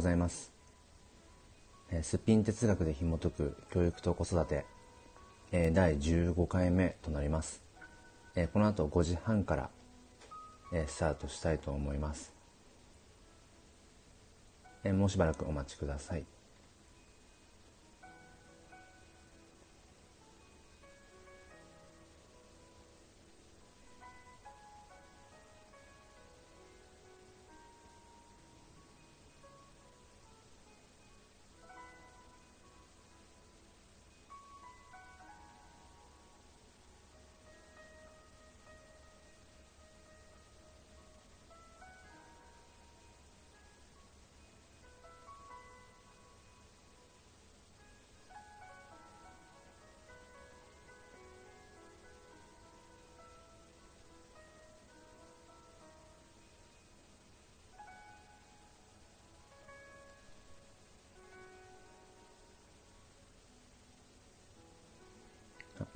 ございます。えーすっぴん哲学で紐解く教育と子育て、えー第15回目となります。えーこの後5時半から、えースタートしたいと思います。えーもうしばらくお待ちください。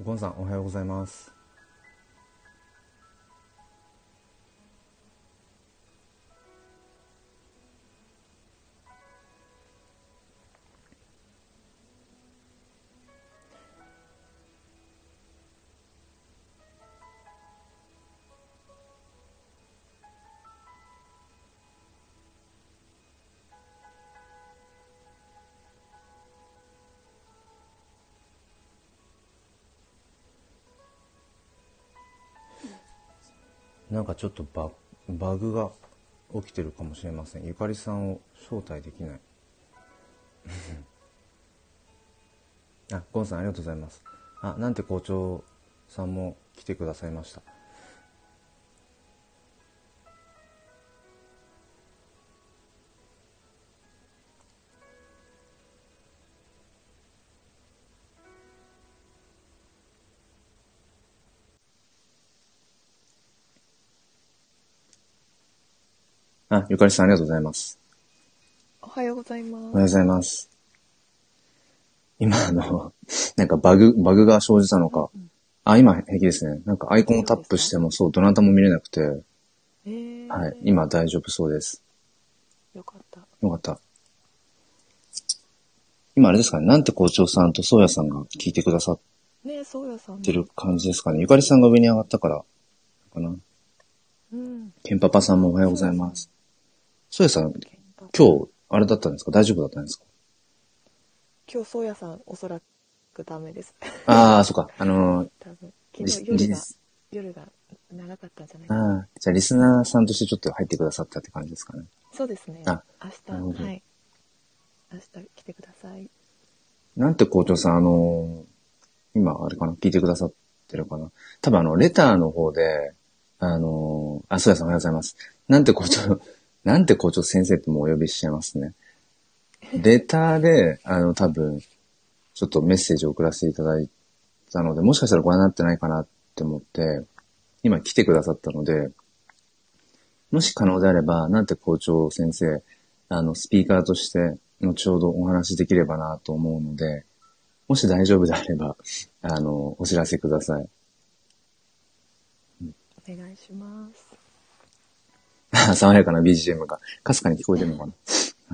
ゴンさんおはようございます。なんかちょっとババグが起きてるかもしれません。ゆかりさんを招待できない。あ、ゴンさんありがとうございます。あ、なんて校長さんも来てくださいました。あ、ゆかりさんありがとうございます。おはようございまおはようございます。今あの、なんかバグ、バグが生じたのか。あ、今平気ですね。なんかアイコンをタップしてもそう、どなたも見れなくて、す。えー、はい、今大丈夫そうです。よかった。よかった。今あれですかね、なんて校長さんとそうやさんが聞いてくださっ。てる感じですかね。ゆかりさんが上に上がったから、かな。うん。ケンパパさんもおはようございます。そうやさん、今日、あれだったんですか？大丈夫だったんですか？今日、そうやさん、おそらくダメです。ああ、そっか。あのー昨日夜が夜が長かったんじゃないかな。ああ、じゃあリスナーさんとしてちょっと入ってくださったって感じですかね。そうですね。あ明日、どはい。明日来てください。なんて校長さん、あのー今、あれかな？聞いてくださってるかな？多分あの、レターの方で、あのーあ、そうやさんおはようございます。なんて校長、なんて校長先生ってもうお呼びしちゃいますね。レターで、あの、多分、ちょっとメッセージを送らせていただいたので、もしかしたらご覧になってないかなって思って、今来てくださったので、もし可能であれば、なんて校長先生、あの、スピーカーとして、後ほどお話しできればなと思うので、もし大丈夫であれば、あの、お知らせください。お願いします。爽やかな BGM が、かすかに聞こえてるのかな。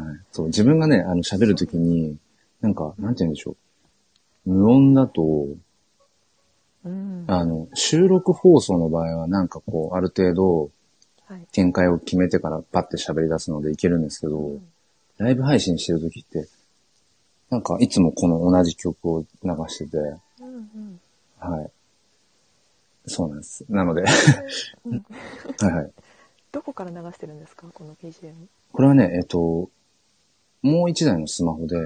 はい。そう、自分がね、あの、喋るときに、なんか、なんて言うんでしょう。無音だと、うん。あの、収録放送の場合は、なんかこう、ある程度、はい。展開を決めてからパッて喋り出すのでいけるんですけど、うんライブ配信してるときって、なんかいつもこの同じ曲を流してて、うんうん。はい。そうなんです。なので、うん はいはい。どこから流してるんですか？この BGM。これはね、えっと、もう一台のスマホで、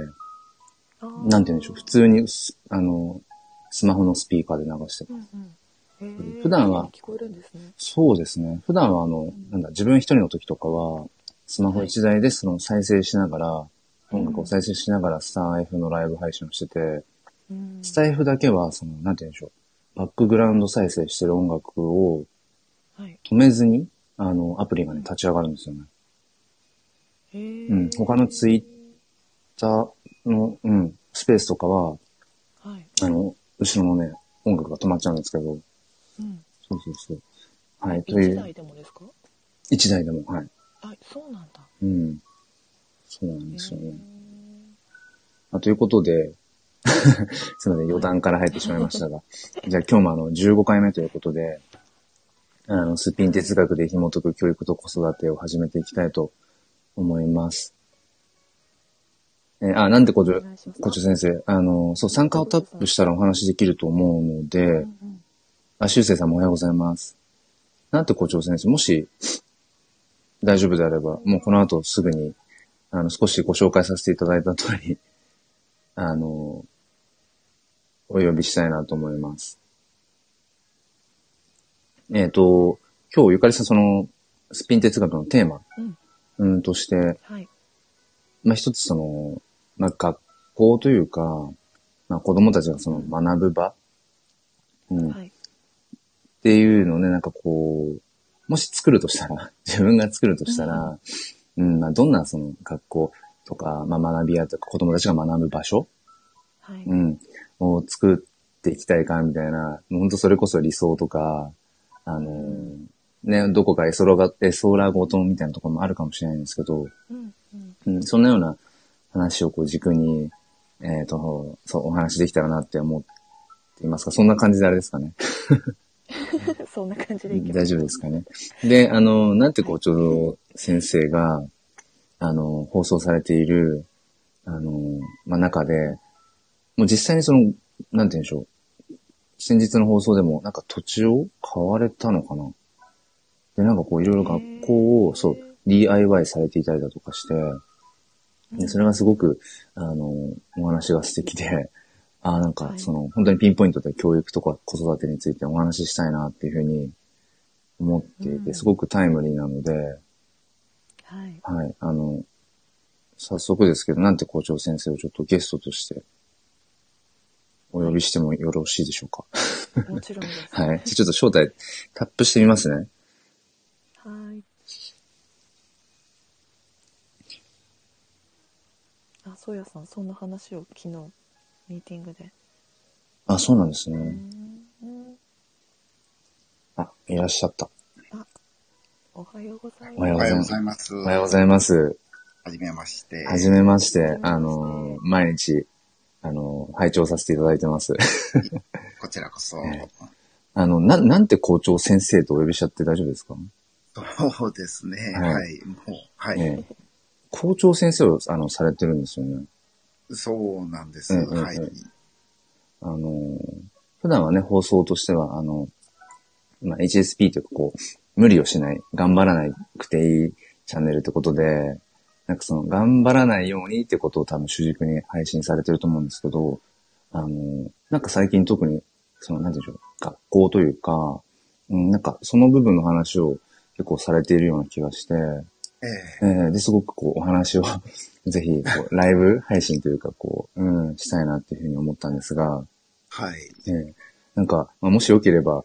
なんて言うんでしょう、普通にス、あの、スマホのスピーカーで流してる。うんうん。普段は聞こえるんですね。そうですね。普段はあの、なんだ、自分一人の時とかは、スマホ一台でその再生しながら、音楽を再生しながらスター F のライブ配信をしてて、うんスタイフだけは、その、なんて言うんでしょう、バックグラウンド再生してる音楽をはい。止めずに、あの、アプリがね、立ち上がるんですよね。へーうん。他のツイッターの、うん、スペースとかは、はい。あの、後ろのね、音楽が止まっちゃうんですけど、うん。そうそうそう。はい、という、一台でもですか？一台でも、はい。あ、そうなんだ。うん。そうなんですよね。まあ、ということで、すみません、余談から入ってしまいましたが、じゃあ今日もあの、15回目ということで、あの、すっぴん哲学で紐解く教育と子育てを始めていきたいと思います。えーあ、なんで校長校長先生、あの、そう、参加をタップしたらお話できると思うので、うんうんあ、修正さんもおはようございます。なんて校長先生、もし、大丈夫であれば、もうこの後すぐに、あの、少しご紹介させていただいた通り、あの、お呼びしたいなと思います。えっ、と、今日ゆかりさんその、スピン哲学のテーマ、うんうん、として、はい。まあ、一つその、まあ、学校というか、まあ、子供たちがその学ぶ場、うん、はい。っていうのをね、なんかこう、もし作るとしたら、自分が作るとしたら、うん、まあ、どんなその学校とか、まあ、学び屋とか子供たちが学ぶ場所、はい。うん、を作っていきたいか、みたいな、もう本当それこそ理想とか、あのーね、どこか絵空が、絵空ごとみたいなところもあるかもしれないんですけど、うんうんうん、そんなような話をこう軸に、えっ、と、そう、お話できたらなって思っていますが、そんな感じであれですかね？そんな感じでいけます。大丈夫ですかね？で、あの、なんて校長先生が、あの、放送されている、あの、まあ、中で、もう実際にその、なんて言うんでしょう？先日の放送でも、なんか土地を買われたのかな？で、なんかこういろいろ学校を、そう、DIY されていたりだとかして、でそれがすごく、あの、お話が素敵で、あなんかはい。その、本当にピンポイントで教育とか子育てについてお話ししたいなっていうふうに思っていて、うん。すごくタイムリーなので、はい。はい、あの、早速ですけど、なんて校長先生をちょっとゲストとしてお呼びしてもよろしいでしょうか？もちろんです。はい。じゃあちょっと招待タップしてみますね。はい。あ、そうやさん、そんな話を昨日、ミーティングで。あ、そうなんですうね。んあ、いらっしゃった。おはようございおはようます。ございます。ます。おはようございます。はじめまして。はじめましてはじめ、ましてあの、毎日、あの、拝聴させていただいてます。こちらこそ。えあの、な、なんて校長先生とお呼びしちゃって大丈夫ですか？そうですね。はいはい。もう、はい。ええ校長先生を、あの、されてるんですよね。そうなんです。うんうんうんはい。あの、普段はね、放送としては、あの、まあ、HSP というか、こう、無理をしない、頑張らなくていいチャンネルってことで、なんかその、頑張らないようにってことを多分主軸に配信されてると思うんですけど、あの、なんか最近特に、その、なんでしょう、学校というか、うん、なんかその部分の話を結構されているような気がして、ええーで、すごくこう、お話を ぜひ、こうライブ配信というか、こう、うん、したいなっていうふうに思ったんですが、はい。ええなんか、まあ、もしよければ、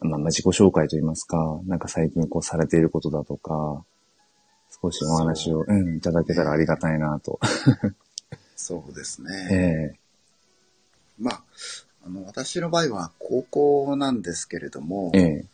まあ、まあ自己紹介といいますか、なんか最近こうされていることだとか、少しお話を、うん、いただけたらありがたいなと。そうですね。ええまあ、あの、私の場合は高校なんですけれども、ええ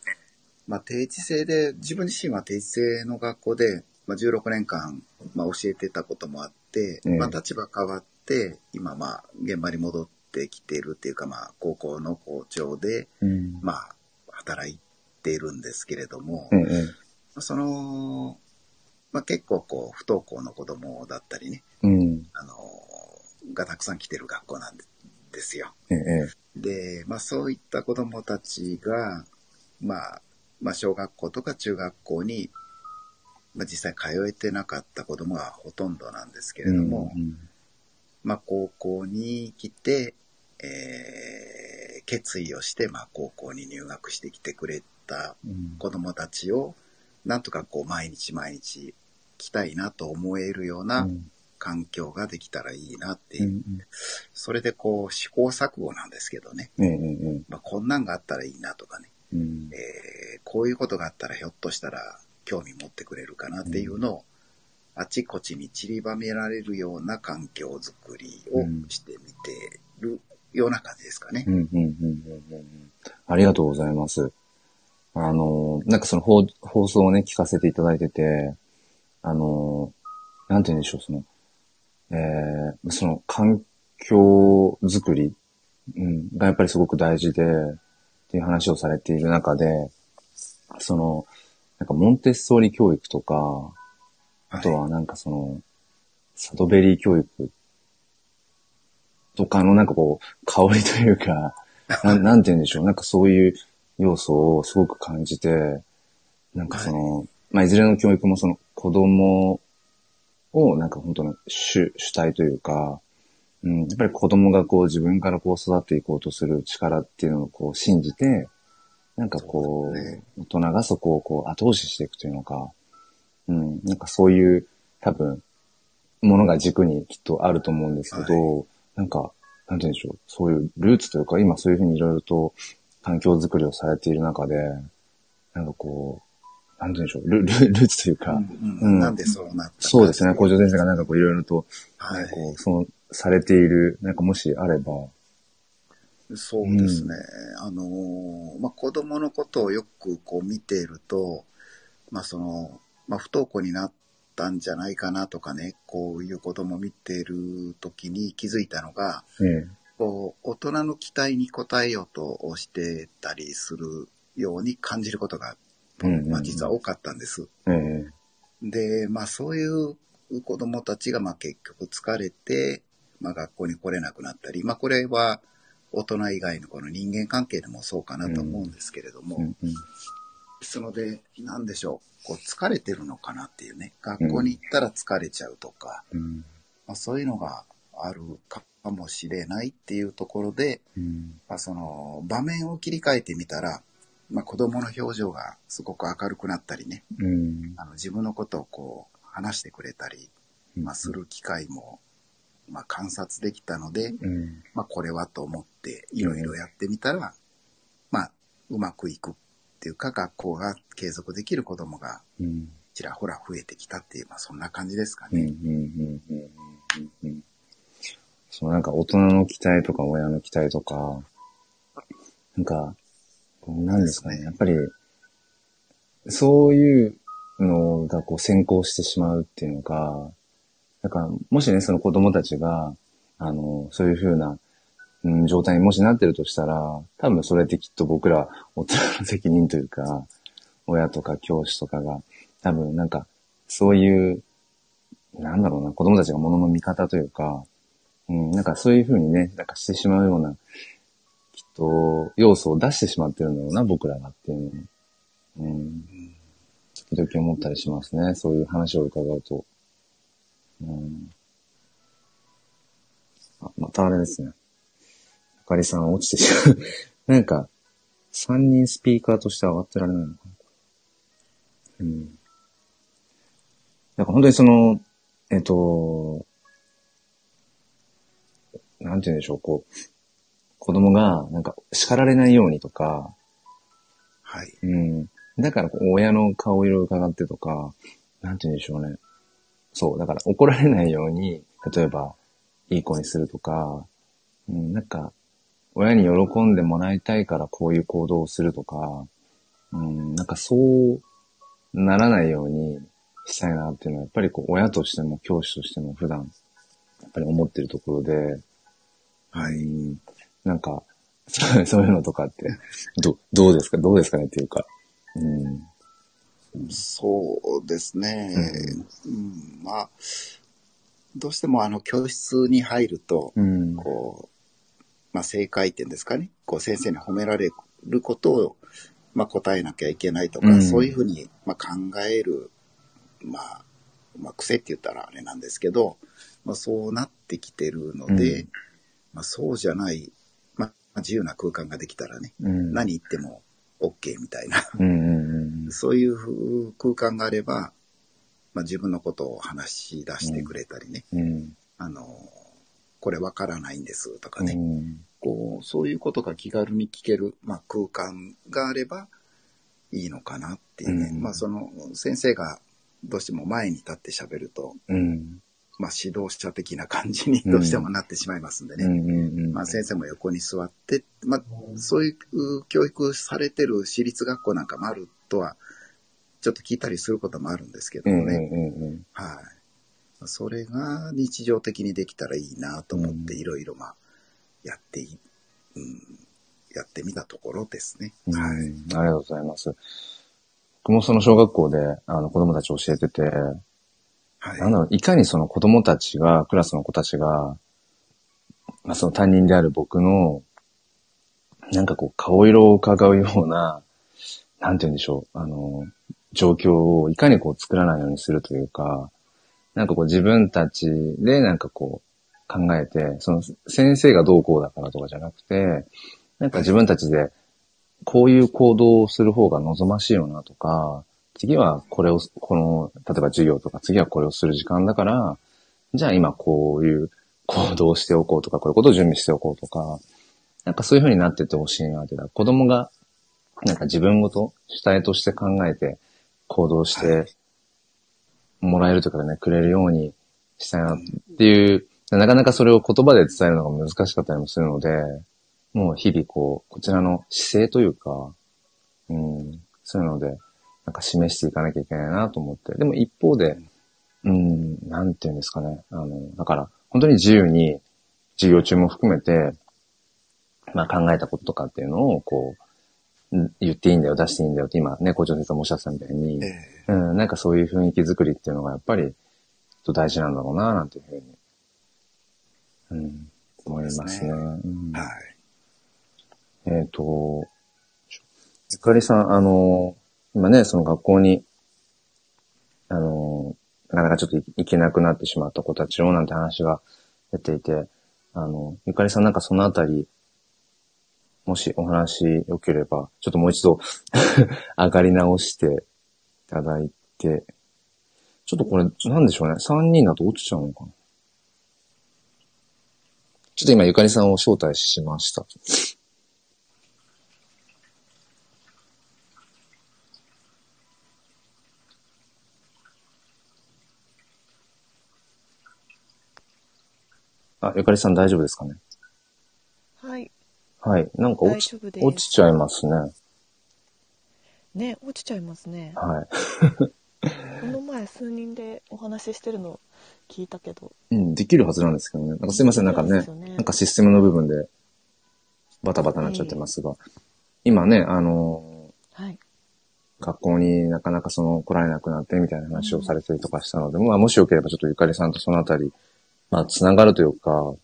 まあ、定時制で、自分自身は定時制の学校で、まあ、16年間、まあ、教えてたこともあって、ええまあ、立場変わって、今、まあ、現場に戻ってきているっていうか、まあ、高校の校長で、うん。まあ、働いているんですけれども、ええその、まあ、結構こう、不登校の子供だったりね、うん。あの、がたくさん来てる学校なんですよ。ええで、まあそういった子供たちが、まあ、まあ小学校とか中学校に、まあ実際通えてなかった子供がほとんどなんですけれども、うんまあ高校に来て、えー決意をして、まあ高校に入学してきてくれたうん子供たちを、なんとかこう毎日毎日来たいなと思えるようなうん。環境ができたらいいなっていう、うんそれでこう試行錯誤なんですけどね、まあ、こんなんがあったらいいなとかね、うん。えーこういうことがあったらひょっとしたら興味持ってくれるかなっていうのを、あちこちに散りばめられるような環境づくりをしてみてるような感じですかね。うんうんうんうんうん。ありがとうございます。あの、なんかその放放送をね、聞かせていただいてて、あの、なんて言うんでしょう、その、えー、その環境づくり、うん、がやっぱりすごく大事で、っていう話をされている中で、その、なんかモンテッソーリ教育とか、あとはなんかその、サドベリー教育とかのなんかこう、香りというか、なんなんて言うんでしょう、なんかそういう要素をすごく感じて、なんかその、まあ、いずれの教育もその子供をなんか本当の主、主体というか、うん、やっぱり子供がこう自分からこう育っていこうとする力っていうのをこう信じて、なんかこう、大人がそこをこう後押ししていくというのか、うん、なんかそういう多分、ものが軸にきっとあると思うんですけど、なんか、なんて言うんでしょう、そういうルーツというか、今そういうふうにいろいろと環境づくりをされている中で、なんかこう、なんて言うんでしょう、ル ルルーツというか、うんうんなんでそうなったかそうですね、校長先生がなんかこういろいろと、はい。こう、その、されている、なんかもしあれば、そうですね。あのーまあ、子供のことをよくこう見ていると、まあ、その、まあ、不登校になったんじゃないかなとかね、こういう子供を見ている時に気づいたのが、えこう、大人の期待に応えようとしてたりするように感じることが、うんうんうんまあ、実は多かったんです。え、え。で、まあそういう子供たちがまあ結局疲れて、まあ学校に来れなくなったり、まあこれは大人以外のこの人間関係でもそうかなと思うんですけれども、え、うんうん、ですので、なんでしょう、こう疲れてるのかなっていうね、学校に行ったら疲れちゃうとか、うん、まあそういうのがあるかもしれないっていうところで、うん、まあその場面を切り替えてみたら、まあ子供の表情がすごく明るくなったりね、うん、あの自分のことをこう話してくれたり、まあ、する機会も、まあ、観察できたので、うん、まあ、これはと思っていろいろやってみたら、まあ、うまくいくっていうか、学校が継続できる子供がうん、ちらほら増えてきたっていう、まあ、そんな感じですかうん、うん、ね。うん、うん、うん。そのなんか大人の期待とか親の期待とか、なんか、なんですかね、やっぱり、そういうのがこう先行してしまうっていうのか、だから、もしね、その子供たちが、あの、そういうふうな、うん、状態にもしなってるとしたら、多分それってきっと僕ら大人の責任というか、親とか教師とかが、多分なんか、そういう、なんだろうな、子供たちが物の見方というか、うん、なんかそういうふうにね、なんかしてしまうような、と、要素を出してしまってるんだろうな、僕らがっていうのを、うん、時々思ったりしますね、そういう話を伺うと。うん、あ、またあれですね。あかりさん落ちてしまう。なんか、三人スピーカーとして上がってられないのかなうん。なんか本当にその、えっと、なんて言うんでしょう、こう、子供が、なんか、叱られないようにとか、はい。うん。だから、親の顔色を伺ってとか、なんて言うんでしょうね。そう、だから怒られないように、例えば、いい子にするとか、うん、なんか、親に喜んでもらいたいからこういう行動をするとか、うん、なんかそうならないようにしたいなっていうのは、やっぱりこう、親としても教師としても普段、やっぱり思ってるところで、はい。うんなんか、そういうのとかって、ど、どうですか？どうですかねっていうか。うん。そうですね。うん、まあ、どうしてもあの教室に入ると、うん。こう、まあ、正解点ですかね。こう、先生に褒められることを、まあ、答えなきゃいけないとか、うんそういうふうに、まあ、考える、まあ、まあ、癖って言ったらあれなんですけど、まあ、そうなってきてるので、うんまあ、そうじゃない、まあ、自由な空間ができたらね、うん。何言っても OK みたいな。そういう空間があれば、まあ、自分のことを話し出してくれたりね、うん。あの、これわからないんですとかね、うん。こう、そういうことが気軽に聞ける、まあ、空間があればいいのかなっていうね。うんまあ、その、先生がどうしても前に立って喋ると、うん。まあ、指導者的な感じにどうしてもなってしまいますんでね。うんうんうん。まあ、先生も横に座って、まあ、そういう教育されてる私立学校なんかもあるとは、ちょっと聞いたりすることもあるんですけどもね。うんうん。はい。それが日常的にできたらいいなと思って、うんいろいろまあ、やってい、うん、やってみたところですね。うんはい。ありがとうございます。僕もその小学校で、あの、子供たち教えてて、はい。なんだろう、いかにその子供たちが、クラスの子たちが、まあその担任である僕の、なんかこう、顔色を伺うような、なんて言うんでしょう、あの、状況をいかにこう作らないようにするというか、なんかこう自分たちでなんかこう考えて、その先生がどうこうだからとかじゃなくて、なんか自分たちでこういう行動をする方が望ましいよなとか、次はこれを、この、例えば授業とか次はこれをする時間だから、じゃあ今こういう行動をしておこうとか、こういうことを準備しておこうとか、なんかそういう風になってってほしいなって。子供が、なんか自分ごと主体として考えて行動してもらえるというかね、くれるようにしたいなっていう、なかなかそれを言葉で伝えるのが難しかったりもするので、もう日々こう、こちらの姿勢というか、うん、そういうので、なんか示していかなきゃいけないなと思って。でも一方で、うん、なんていうんですかね。あの、だから、本当に自由に、授業中も含めて、まあ考えたこととかっていうのを、こう、うん言っていいんだよ、出していいんだよって今ね、校長先生もおっしゃってたみたいに、えうん、なんかそういう雰囲気作りっていうのがやっぱり、と大事なんだろうな、なんていうふうに、うん、思いますね。すねうんえはい。えっ、と、ゆかりさん、あの、今ね、その学校に、あの、なかなかちょっと行けなくなってしまった子たちをなんて話が出ていて、あの、ゆかりさんなんかそのあたり、もしお話良ければ、ちょっともう一度 上がり直していただいて、ちょっとこれ、なんでしょうね。3人だと落ちちゃうのかな。ちょっと今ゆかりさんを招待しました。あ、ゆかりさん大丈夫ですかね？はいはい。なんか落ち落ちちゃいますね。ね落ちちゃいますねはい。この前数人でお話ししてるの聞いたけどうん、できるはずなんですけどね。なんかすいません、なんかねねなんかシステムの部分でバタバタになっちゃってますが、今ね、あのはいー学校になかなかその来られなくなってみたいな話をされてるとかしたので、まあもしよければちょっとゆかりさんとそのあたり、まあつながるというか、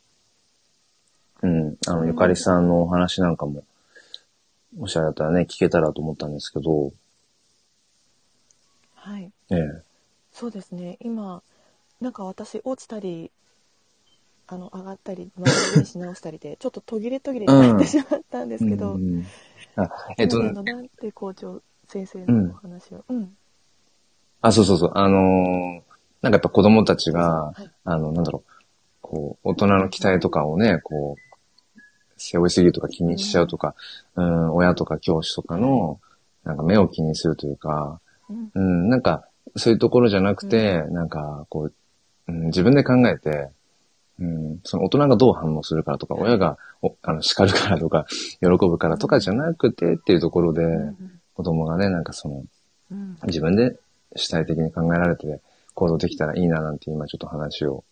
うん、あの、うん。ゆかりさんのお話なんかも、もしあれだったらね、聞けたらと思ったんですけど、はい。ええ。そうですね。今なんか私落ちたりあの上がったりまた練し直したりで ちょっと途切れ途切れになってしまったんですけど、うんあえっと、あのなんて校長先生のお話を、うん。あ、そうそうそう。あのーなんかやっぱ子供たちが、はい。あの、なんだろう、こう、大人の期待とかをね、こう、背負いすぎるとか気にしちゃうとか、うん、親とか教師とかの、なんか目を気にするというか、うん。うん、なんか、そういうところじゃなくて、なんか、こう、うん、自分で考えて、うん、その大人がどう反応するからとか、親がおあの叱るからとか、喜ぶからとかじゃなくてっていうところで、うん。子供がね、なんかその、うん。自分で主体的に考えられて行動できたらいいななんて今ちょっと話を、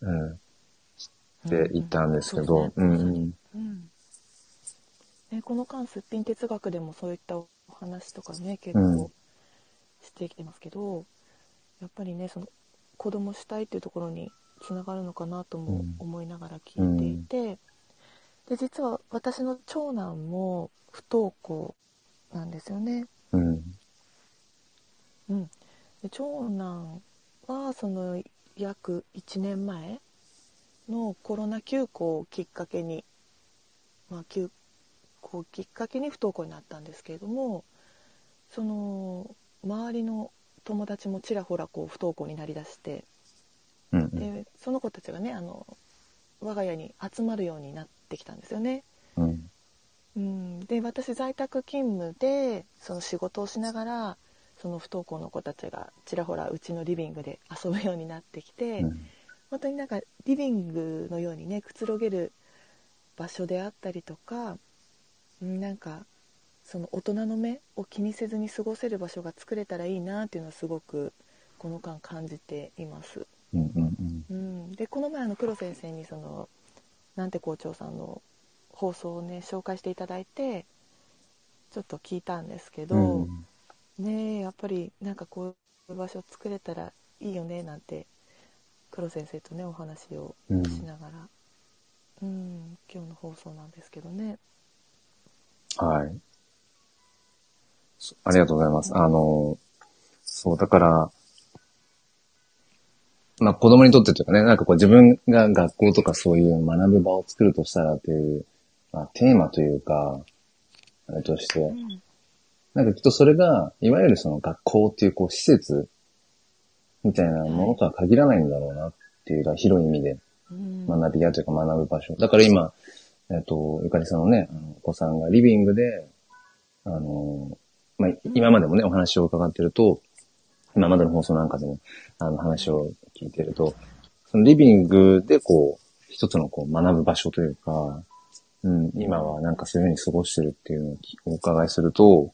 うん、って言ったんですけど、うんうん。うんね、この間すっぴん哲学でもそういったお話とかね結うん構してきてますけど、やっぱりねその子供主体っていうところにつながるのかなともうん思いながら聞いていて、で実は私の長男も不登校なんですよね。うん。うん、で長男はその約1年前のコロナ休校をきっかけに、まあ、休校をきっかけに不登校になったんですけれどもその周りの友達もちらほらこう不登校になりだしてうんうん。でその子たちがねあの我が家に集まるようになってきたんですよね。うん。うん、で私在宅勤務でその仕事をしながらその不登校の子たちがちらほらうちのリビングで遊ぶようになってきて、うん本当になんかリビングのようにねくつろげる場所であったりとかうんなんかその大人の目を気にせずに過ごせる場所が作れたらいいなっていうのはすごくこの間感じています。うんうんうん、でこの前あの黒先生にそのなんて校長さんの放送をね紹介していただいてちょっと聞いたんですけど、うん。ねえやっぱりなんかこういう場所作れたらいいよねなんて黒先生とねお話をうんしながら、うん今日の放送なんですけどね。はい。そありがとうございます。あの、そう、だから、まあ子供にとってというかね、なんかこう自分が学校とかそういう学ぶ場を作るとしたらっていう、まあテーマというか、あれとして、うんなんかきっとそれが、いわゆるその学校っていうこう施設みたいなものとは限らないんだろうなっていうか、広い意味でうん学び屋というか学ぶ場所。だから今、えっ、と、ゆかりさんのね、あのお子さんがリビングで、あの、まあ、今までもね、お話を伺ってると、今までの放送なんかでも、あの話を聞いてると、そのリビングでこう、一つのこう学ぶ場所というか、うん、今はなんかそういうふうに過ごしてるっていうのをお伺いすると、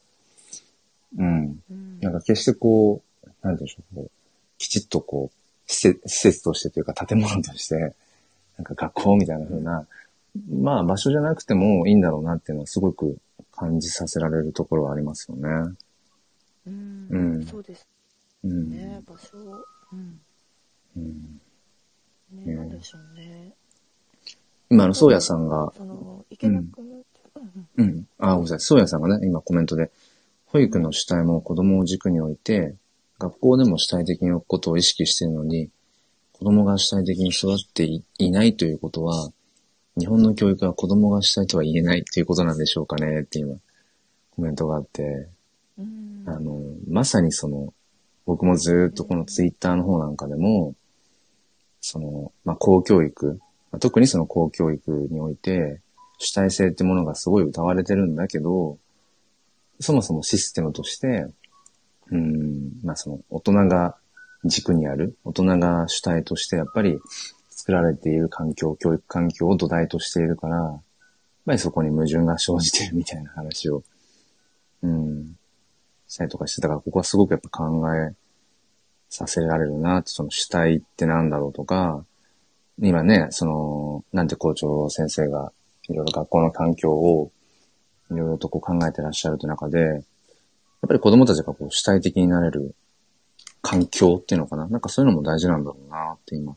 うん、うん。なんか決してこう、なんでしょう、こうきちっとこう、施設施設としてというか建物として、なんか学校みたいな風な、まあ場所じゃなくてもいいんだろうなっていうのはすごく感じさせられるところはありますよね。うん。うん。そうですうん。ね場所、うん。うん、ねうんなんでしょうね。今、あの、そうやさんが、その池田君の、うん。うん。あ、ごめんなさい。そうやさんがね、今コメントで、保育の主体も子供を軸に置いて、学校でも主体的に置くことを意識しているのに、子供が主体的に育っていいないということは、日本の教育は子供が主体とは言えないということなんでしょうかねって今、コメントがあって、うん。あの、まさにその、僕もずーっとこのツイッターの方なんかでも、その、まあ、公教育、まあ特にその公教育において、主体性ってものがすごい歌われてるんだけど、そもそもシステムとして、うん、まあ、その、大人が軸にある、大人が主体としてやっぱり作られている環境、教育環境を土台としているから、やっぱりそこに矛盾が生じてるみたいな話を、うん、したりとかしてたから、ここはすごくやっぱ考えさせられるな、その主体ってなんだろうとか、今ね、その、なんて校長先生がいろいろ学校の環境をいろいろとこう考えてらっしゃるという中で、やっぱり子供たちがこう主体的になれる環境っていうのかな？なんかそういうのも大事なんだろうなって今。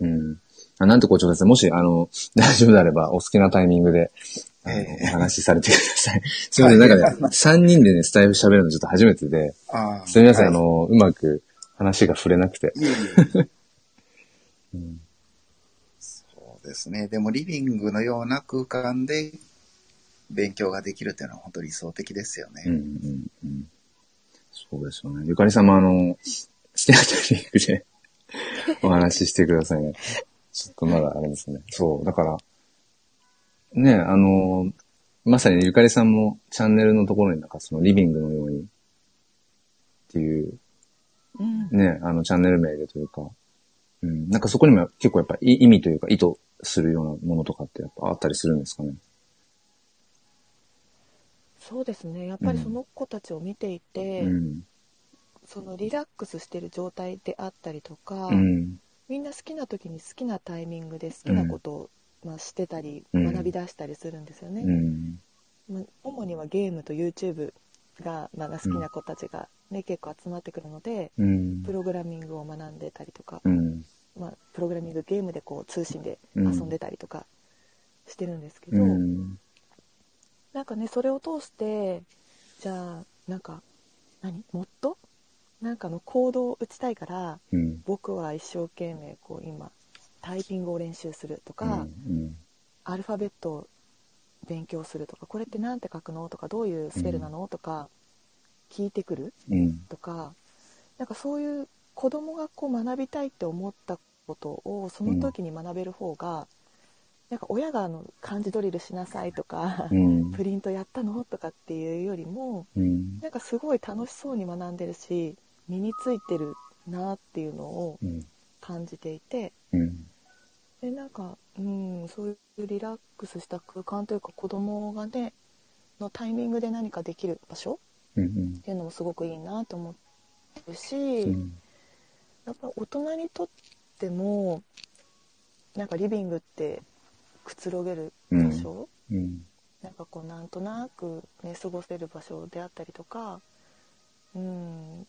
うん。あなんて校長先生、もし、あの、大丈夫であればお好きなタイミングで、ええお話しされてください。すいません、なんかね、3人でね、スタイフ喋るのちょっと初めてで、すみません、はいあの、うまく話が触れなくて。うんそうですね。でもリビングのような空間で勉強ができるっていうのは本当理想的ですよね。うんうんうんそうですよね。ゆかりさんもあの、好きなタイミングでお話ししてくださいね。ちょっとまだあれですね。そう、だから、ね、あの、まさにゆかりさんもチャンネルのところになんかそのリビングのようにっていううんね、あのチャンネル名でというか、うん、なんかそこにも結構やっぱい意味というか意図するようなものとかってやっぱあったりするんですかね。そうですねやっぱりその子たちを見ていて、うん。そのリラックスしてる状態であったりとか、うん。みんな好きな時に好きなタイミングで好きなことを、まあ、してたりうん学び出したりするんですよね。うん。まあ主にはゲームと YouTube が、まあ、好きな子たちが、ね結構集まってくるのでうんプ。ログラミングを学んでたりとか、うん。まあ、プログラミングゲームでこう通信で遊んでたりとかしてるんですけど、うん。なんかねそれを通してじゃあなんか何？もっと？なんかのコードを打ちたいからうん。僕は一生懸命こう今タイピングを練習するとか、うん。アルファベットを勉強するとかこれって何て書くの？とかどういうスペルなの？とか聞いてくるうん。とかなんかそういう子供がこう学びたいって思ったことをその時に学べる方が、なんか親があの漢字ドリルしなさいとか、うん。プリントやったのとかっていうよりもうん。なんかすごい楽しそうに学んでるし身についてるなっていうのをうん。感じていてうん。でなんか、うん、そういうリラックスした空間というか子供がねのタイミングで何かできる場所うん。っていうのもすごくいいなと思っるし、うん。やっぱ大人にとってもなんかリビングってくつろげる場所、うん。なんかこうなんとなくね過ごせる場所であったりとかうん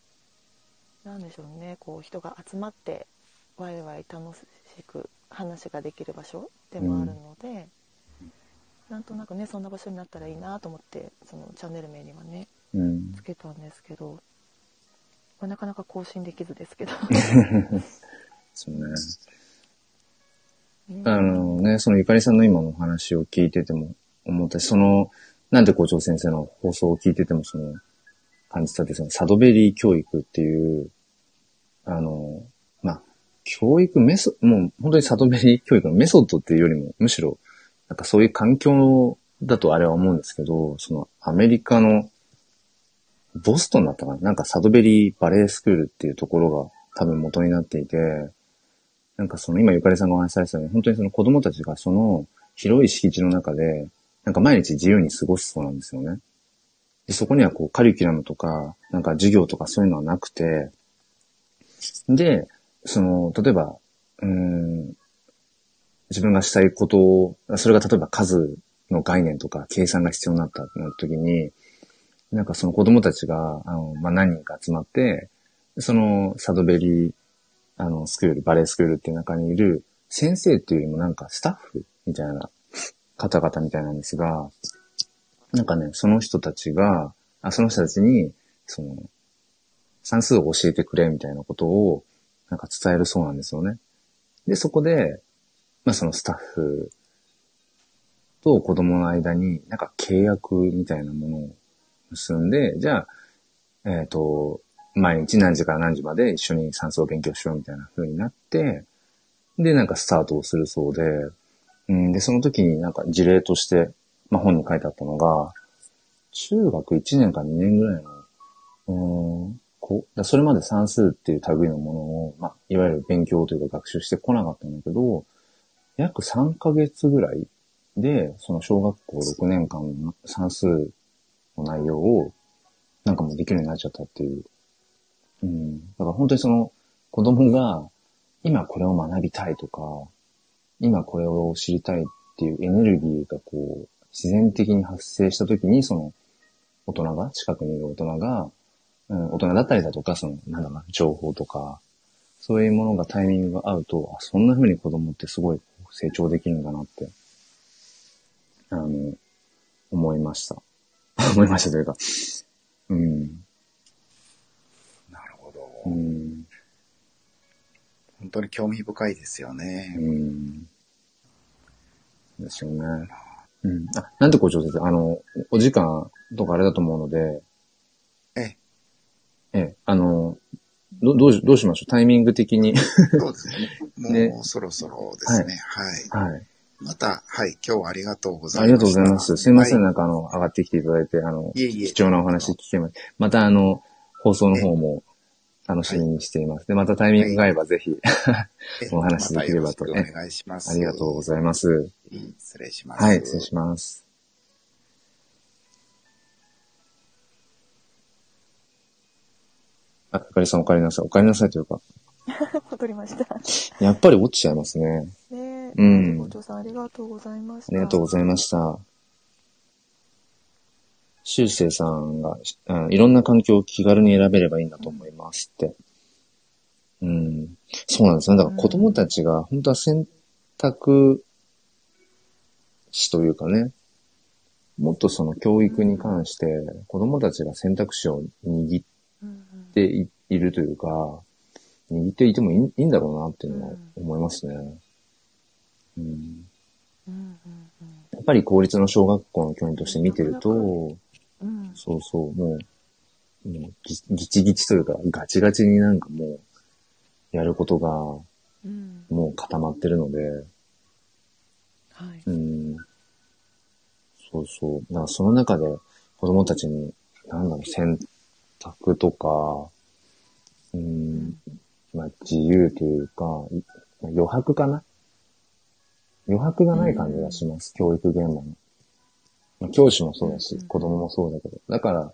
なんでしょうねこう人が集まってワイワイ楽しく話ができる場所でもあるので、なんとなくねそんな場所になったらいいなと思ってそのチャンネル名にはねうんつ。けたんですけど、まあ、なかなか更新できずですけど。そうね。あのね、そのゆかりさんの今のお話を聞いてても思ったし、その、なんで校長先生の放送を聞いててもその、感じたって、そのサドベリー教育っていう、あの、まあ、教育メソ、もう本当にサドベリー教育のメソッドっていうよりも、むしろ、なんかそういう環境だとあれは思うんですけど、そのアメリカの、ボストンだったかな？なんかサドベリーバレエスクールっていうところが多分元になっていて、なんかその今ゆかりさんがお話しされたように、本当にその子供たちがその広い敷地の中で、なんか毎日自由に過ごすそうなんですよね。でそこにはこうカリキュラムとか、なんか授業とかそういうのはなくて、で、その、例えば、うん、自分がしたいことを、それが例えば数の概念とか計算が必要になったってなった時に、なんかその子供たちが、あの、まあ、何人か集まって、そのサドベリー、あの、スクール、バレエスクールっていう中にいる先生っていうよりもなんかスタッフみたいな方々みたいなんですが、なんかね、その人たちが、あその人たちに、その、算数を教えてくれみたいなことを、なんか伝えるそうなんですよね。で、そこで、まあそのスタッフと子供の間に、なんか契約みたいなものを結んで、じゃあ、えっ、と、毎日何時から何時まで一緒に算数を勉強しようみたいな風になって、で、なんかスタートをするそうで、うん、で、その時になんか事例として、まあ本に書いてあったのが、中学1年か2年ぐらいの、うん、こう、それまで算数っていう類のものを、まあ、いわゆる勉強というか学習してこなかったんだけど、約3ヶ月ぐらいで、その小学校6年間の算数の内容を、なんかもうできるようになっちゃったっていう。うん。だから本当にその子供が、今これを学びたいとか、今これを知りたいっていうエネルギーがこう、自然的に発生した時に、その、大人が、近くにいる大人が、うん、大人だったりだとか、その、なんだろう、情報とか、そういうものがタイミングが合うと、あ、そんな風に子供ってすごい成長できるんだなって、あの、思いました。思いましたというか、うん、本当に興味深いですよね。うん。ですよね。うん。あ、なんで校長先生、あの、お時間とかあれだと思うので、ええ、ええ、あの、どどうし、どうしましょう？タイミング的に。そうですね。もう、ねそろそろですね。はい。はい。また、はい、今日はありがとうございました。ありがとうございます。すいません、はなんかあの、上がってきていただいて、あの、いえいえ貴重なお話聞けままたあの、放送の方も楽しみにしています。で、またタイミングが合えばぜひ、え お話できればとまたよろしくお願いします。ありがとうごいざいます。失礼します。はい、失礼します。あ、ゆかりさんお帰りなさい。お帰りなさいというか、戻りました。やっぱり落ちちゃいますね。ねえ、うん校長さんありがとうございました。ありがとうございました。修正さんが、うん、いろんな環境を気軽に選べればいいんだと思いますって。うん。そうなんですね。だから子供たちが本当は選択肢というかね、もっとその教育に関して子供たちが選択肢を握っていいるというか、握っていてもいいんだろうなっていうのは思いますね。うんやっぱり公立の小学校の教員として見てると、うんうんそうそう、もう、もうぎぎちぎちというか、ガチガチになんかもう、やることがうんもう固まってるので、はい。うん。そうそう。だからその中で子供たちに、なんだろう、選択とか、うん、まあ自由というか、いまあ余白かな？余白がない感じがします、教育現場の。まあ、教師もそうだし、うん子供もそうだけど。だから、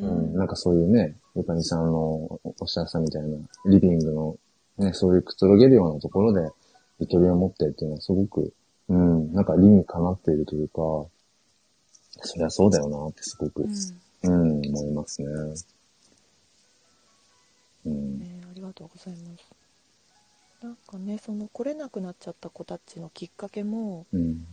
ううん、なんかそういうね、ゆかりさんのおっしゃったみたいな、リビングの、ね、そういうくつろげるようなところで、ゆとりを持ってっていうのはすごく、うん、なんか理にかなっているというか、そりゃそうだよなってすごく、うんうん、思いますね。うん。ね、ありがとうございますなんかねその来れなくなっちゃった子たちのきっかけもうん。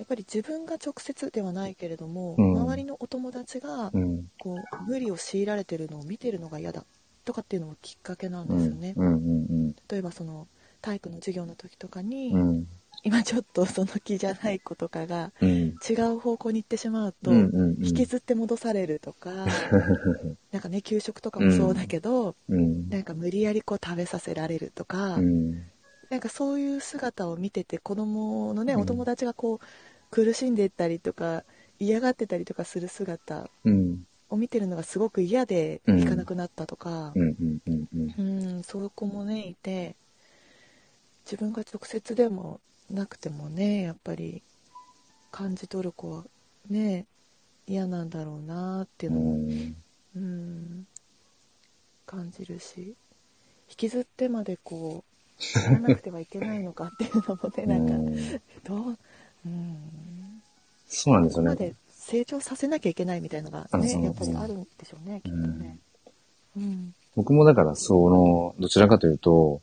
やっぱり自分が直接ではないけれども、うん周りのお友達がうん。こう無理を強いられてるのを見てるのが嫌だとかっていうのもきっかけなんうん。ですよね。例えばその体育の授業の時とかに、うん。今ちょっとその気じゃない子とかがうん。違う方向に行ってしまうと。引きずって戻されるとか、なんかね給食とかもそうだけど、うん。なんか無理やりこう食べさせられるとか、うん。なんかそういう姿を見てて子供のね、うんお友達がこう苦しんでいったりとか嫌がってたりとかする姿うん。を見てるのがすごく嫌でうん行かなくなったとかう、ん。うん。うん。うん、そういう子もねいて自分が直接でもなくてもねやっぱり感じ取る子はね嫌なんだろうなっていううのも、ん。うん、感じるし引きずってまでこうやらなくてはいけないのかっていうのもねなんかうんどう、うん、そうなんですよここまでね。成長させなきゃいけないみたいのがねやっぱりあるんでしょうねきっとね。うん。僕もだから、その、どちらかというと、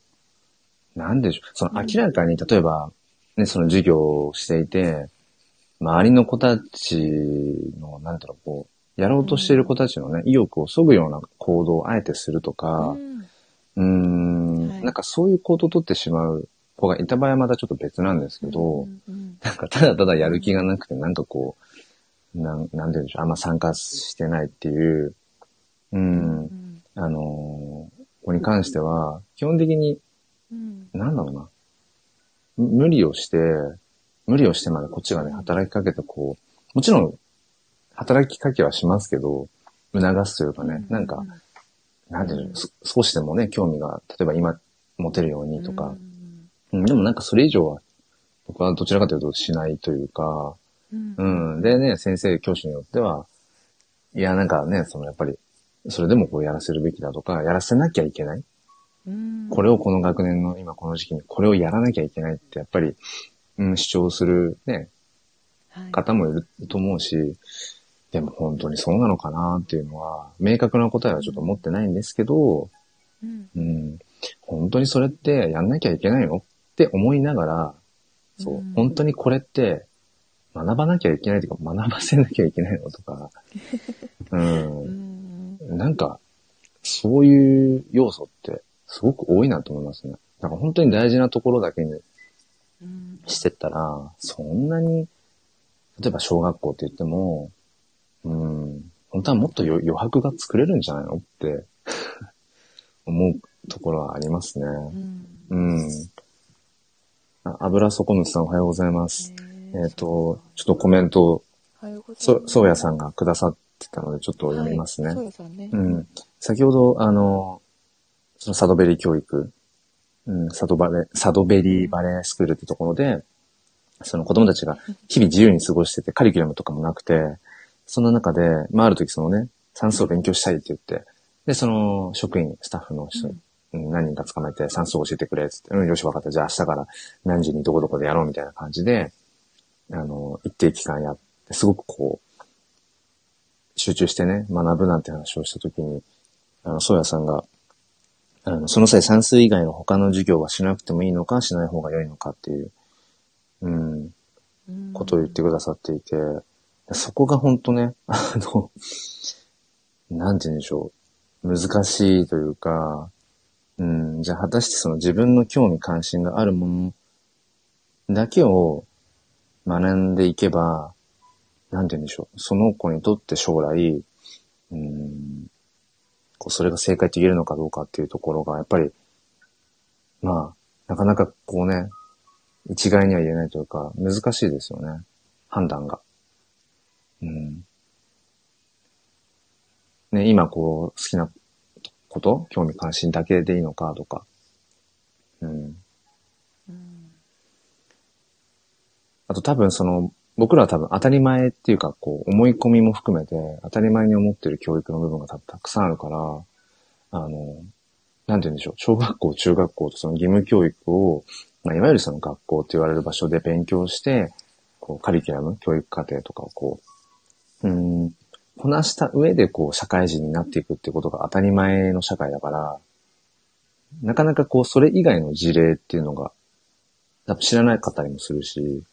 なんでしょう、その明らかに、例えば、ね、その授業をしていて、周りの子たちの、なんだろう、こう、やろうとしている子たちのね、意欲を削ぐような行動をあえてするとか、うん。うーん、はい。なんかそういう行動を取ってしまう子がいた場合はまたちょっと別なんですけど、うんうんなんかただただやる気がなくて、なんかこう、なん、なんて言うんでしょう、あんま参加してないっていう、う、うんん。あのー子に関しては、基本的に、うん。なんだろうな、む無理をして、無理をしてまでこっちがね、働きかけてこう、もちろん、働きかけはしますけど、促すというかね、なんか、なんていうの、す少しでもね、興味が、例えば今、持てるようにとか、うんでもなんかそれ以上は、僕はどちらかというとしないというか、うん。ううんん。でね、先生、教師によっては、いや、なんかね、そのやっぱり、それでもこうやらせるべきだとか、やらせなきゃいけない。うん。これをこの学年の今この時期にこれをやらなきゃいけないってやっぱり、うん、主張するね、はい。方もいると思うし、でも本当にそうなのかなっていうのは、明確な答えはちょっと持ってないんですけど、うん。うん、本当にそれってやんなきゃいけないのって思いながら、そううん、本当にこれって学ばなきゃいけないというか学ばせなきゃいけないのとか、う、うんんなんか、そういう要素ってすごく多いなと思いますね。なんか本当に大事なところだけにうんしてったら、そんなに、例えば小学校って言っても、うん、本当はもっと余余白が作れるんじゃないのって思うところはありますね。うんうん。あ油底主さんおはようございます。ねえっ、と、ちょっとコメントを、そ、そうやさんがくださってたので、ちょっと読みますね。はいそうやさんねうん。先ほど、あの、そのサドベリー教育、うん、サドバレ、サドベリーバレースクールってところで、その子供たちが日々自由に過ごしてて、カリキュラムとかもなくて、そんな中で、まあ、ある時そのね、算数を勉強したいって言って、で、その職員、スタッフの人、何人か捕まえて算数を教えてくれ、つって、うん、よし、わかった。じゃあ明日から何時にどこどこでやろうみたいな感じで、あの、一定期間やって、すごくこう、集中してね、学ぶなんて話をしたときに、あの、ソヤさんが、あの、その際算数以外の他の授業はしなくてもいいのか、しない方が良いのかっていう、うん、うんことを言ってくださっていて、そこが本当ね、あの、なんて言うんでしょう、難しいというか、うん、じゃあ果たしてその自分の興味関心があるものだけを学んでいけば、なんて言うんでしょう、その子にとって将来、うん、こうそれが正解と言えるのかどうかっていうところが、やっぱり、まあ、なかなかこうね、一概には言えないというか、難しいですよね。判断が。うん。ね、今こう、好きなこと？興味関心だけでいいのかとか。うん。あと多分その、僕らは多分当たり前っていうか、こう、思い込みも含めて、当たり前に思ってる教育の部分が多分たくさんあるから、あの、なんて言うんでしょう、小学校、中学校とその義務教育を、まあ、いわゆるその学校って言われる場所で勉強して、こう、カリキュラム、教育課程とかをこう、うん、こなした上でこう、社会人になっていくってことが当たり前の社会だから、なかなかこう、それ以外の事例っていうのが、多分知らなかったりもするし、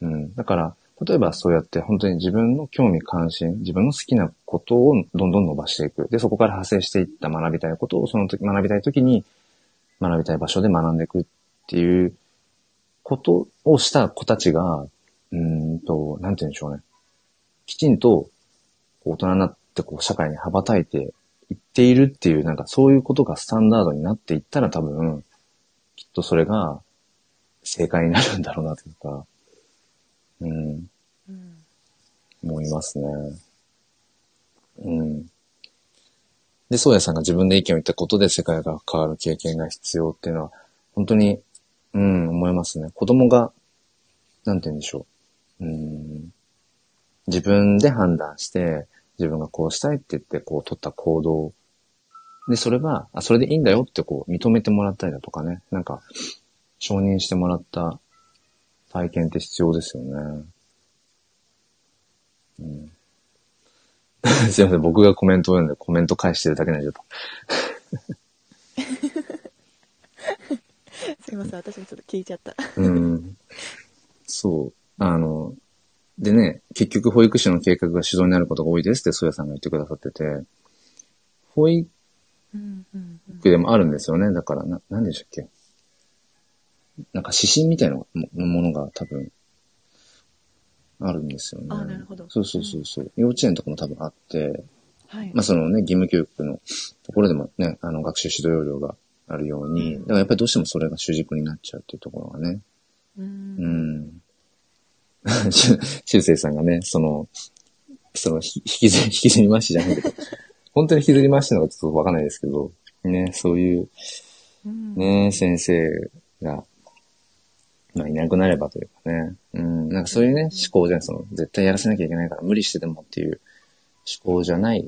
うん。だから、例えばそうやって本当に自分の興味関心、自分の好きなことをどんどん伸ばしていく。で、そこから派生していった学びたいことをその時、学びたい時に学びたい場所で学んでいくっていうことをした子たちが、うんと、なんて言うんでしょうね。きちんと大人になってこう社会に羽ばたいていっているっていう、なんかそういうことがスタンダードになっていったら多分、きっとそれが正解になるんだろうなというか、うん、うん思いますね。うん。で、宗谷さんが自分で意見を言ったことで世界が変わる経験が必要っていうのは、本当に、うん、思いますね。子供が、なんて言うんでしょう。うん。自分で判断して、自分がこうしたいって言って、こう取った行動。で、それが、あ、それでいいんだよってこう認めてもらったりだとかね。なんか、承認してもらった体験って必要ですよね。うん。すいません、僕がコメントを読んでコメント返してるだけなんでちょっと。すいません私もちょっと聞いちゃったうん。そう。あの、でね、結局保育士の計画が主導になることが多いですって、ソヤさんが言ってくださってて、保育でもあるんですよね。だから、な、なんでしたっけ？なんか指針みたいなもものが多分、あるんですよね。あなるほど。そうそうそうそう。幼稚園とかも多分あって、はい。まあそのね、義務教育のところでもね、あの学習指導要領があるように、うん。だからやっぱりどうしてもそれが主軸になっちゃうっていうところがね。ううんん。しゅしゅうせいさんがね、その、その、ひ引きずり、引きずり回しじゃないけど、本当に引きずり回してるのかちょっとわかんないですけど、ね、そういう、うんね、先生が、まあ、いなくなればというかね。うん、なんかそういうね、思考じゃん、その、絶対やらせなきゃいけないから無理してでもっていう思考じゃない、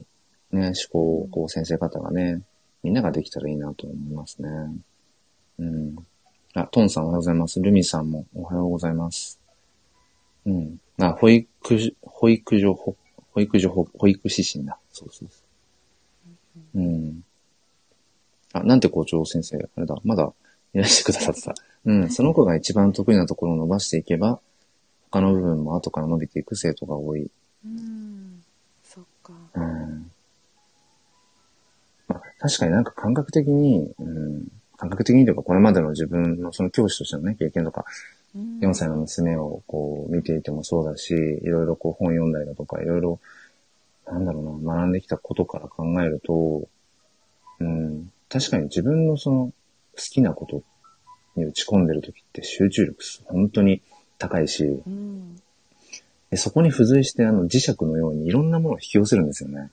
ね、思考をこう先生方がね、みんなができたらいいなと思いますね。うん。あ、トンさんおはようございます。ルミさんもおはようございます。うん。あ、保育所、保育所、ほ保育所、ほ保育指針だ。そうそうそう。うん。あ、なんて校長先生、あれだ、まだいらしてくださってた。うん、その子が一番得意なところを伸ばしていけば、他の部分も後から伸びていく生徒が多い。うんそっかうん。まあ、確かになんか感覚的に、うん、感覚的にというか、これまでの自分のその教師としてのね、経験とか、うん4歳の娘をこう見ていてもそうだし、いろいろこう本読んだりだとか、いろいろ、なんだろうな、学んできたことから考えると、うん、確かに自分のその好きなことに打ち込んでる時って集中力本当に高いし、うん。でそこに付随してあの磁石のようにいろんなものを引き寄せるんですよね。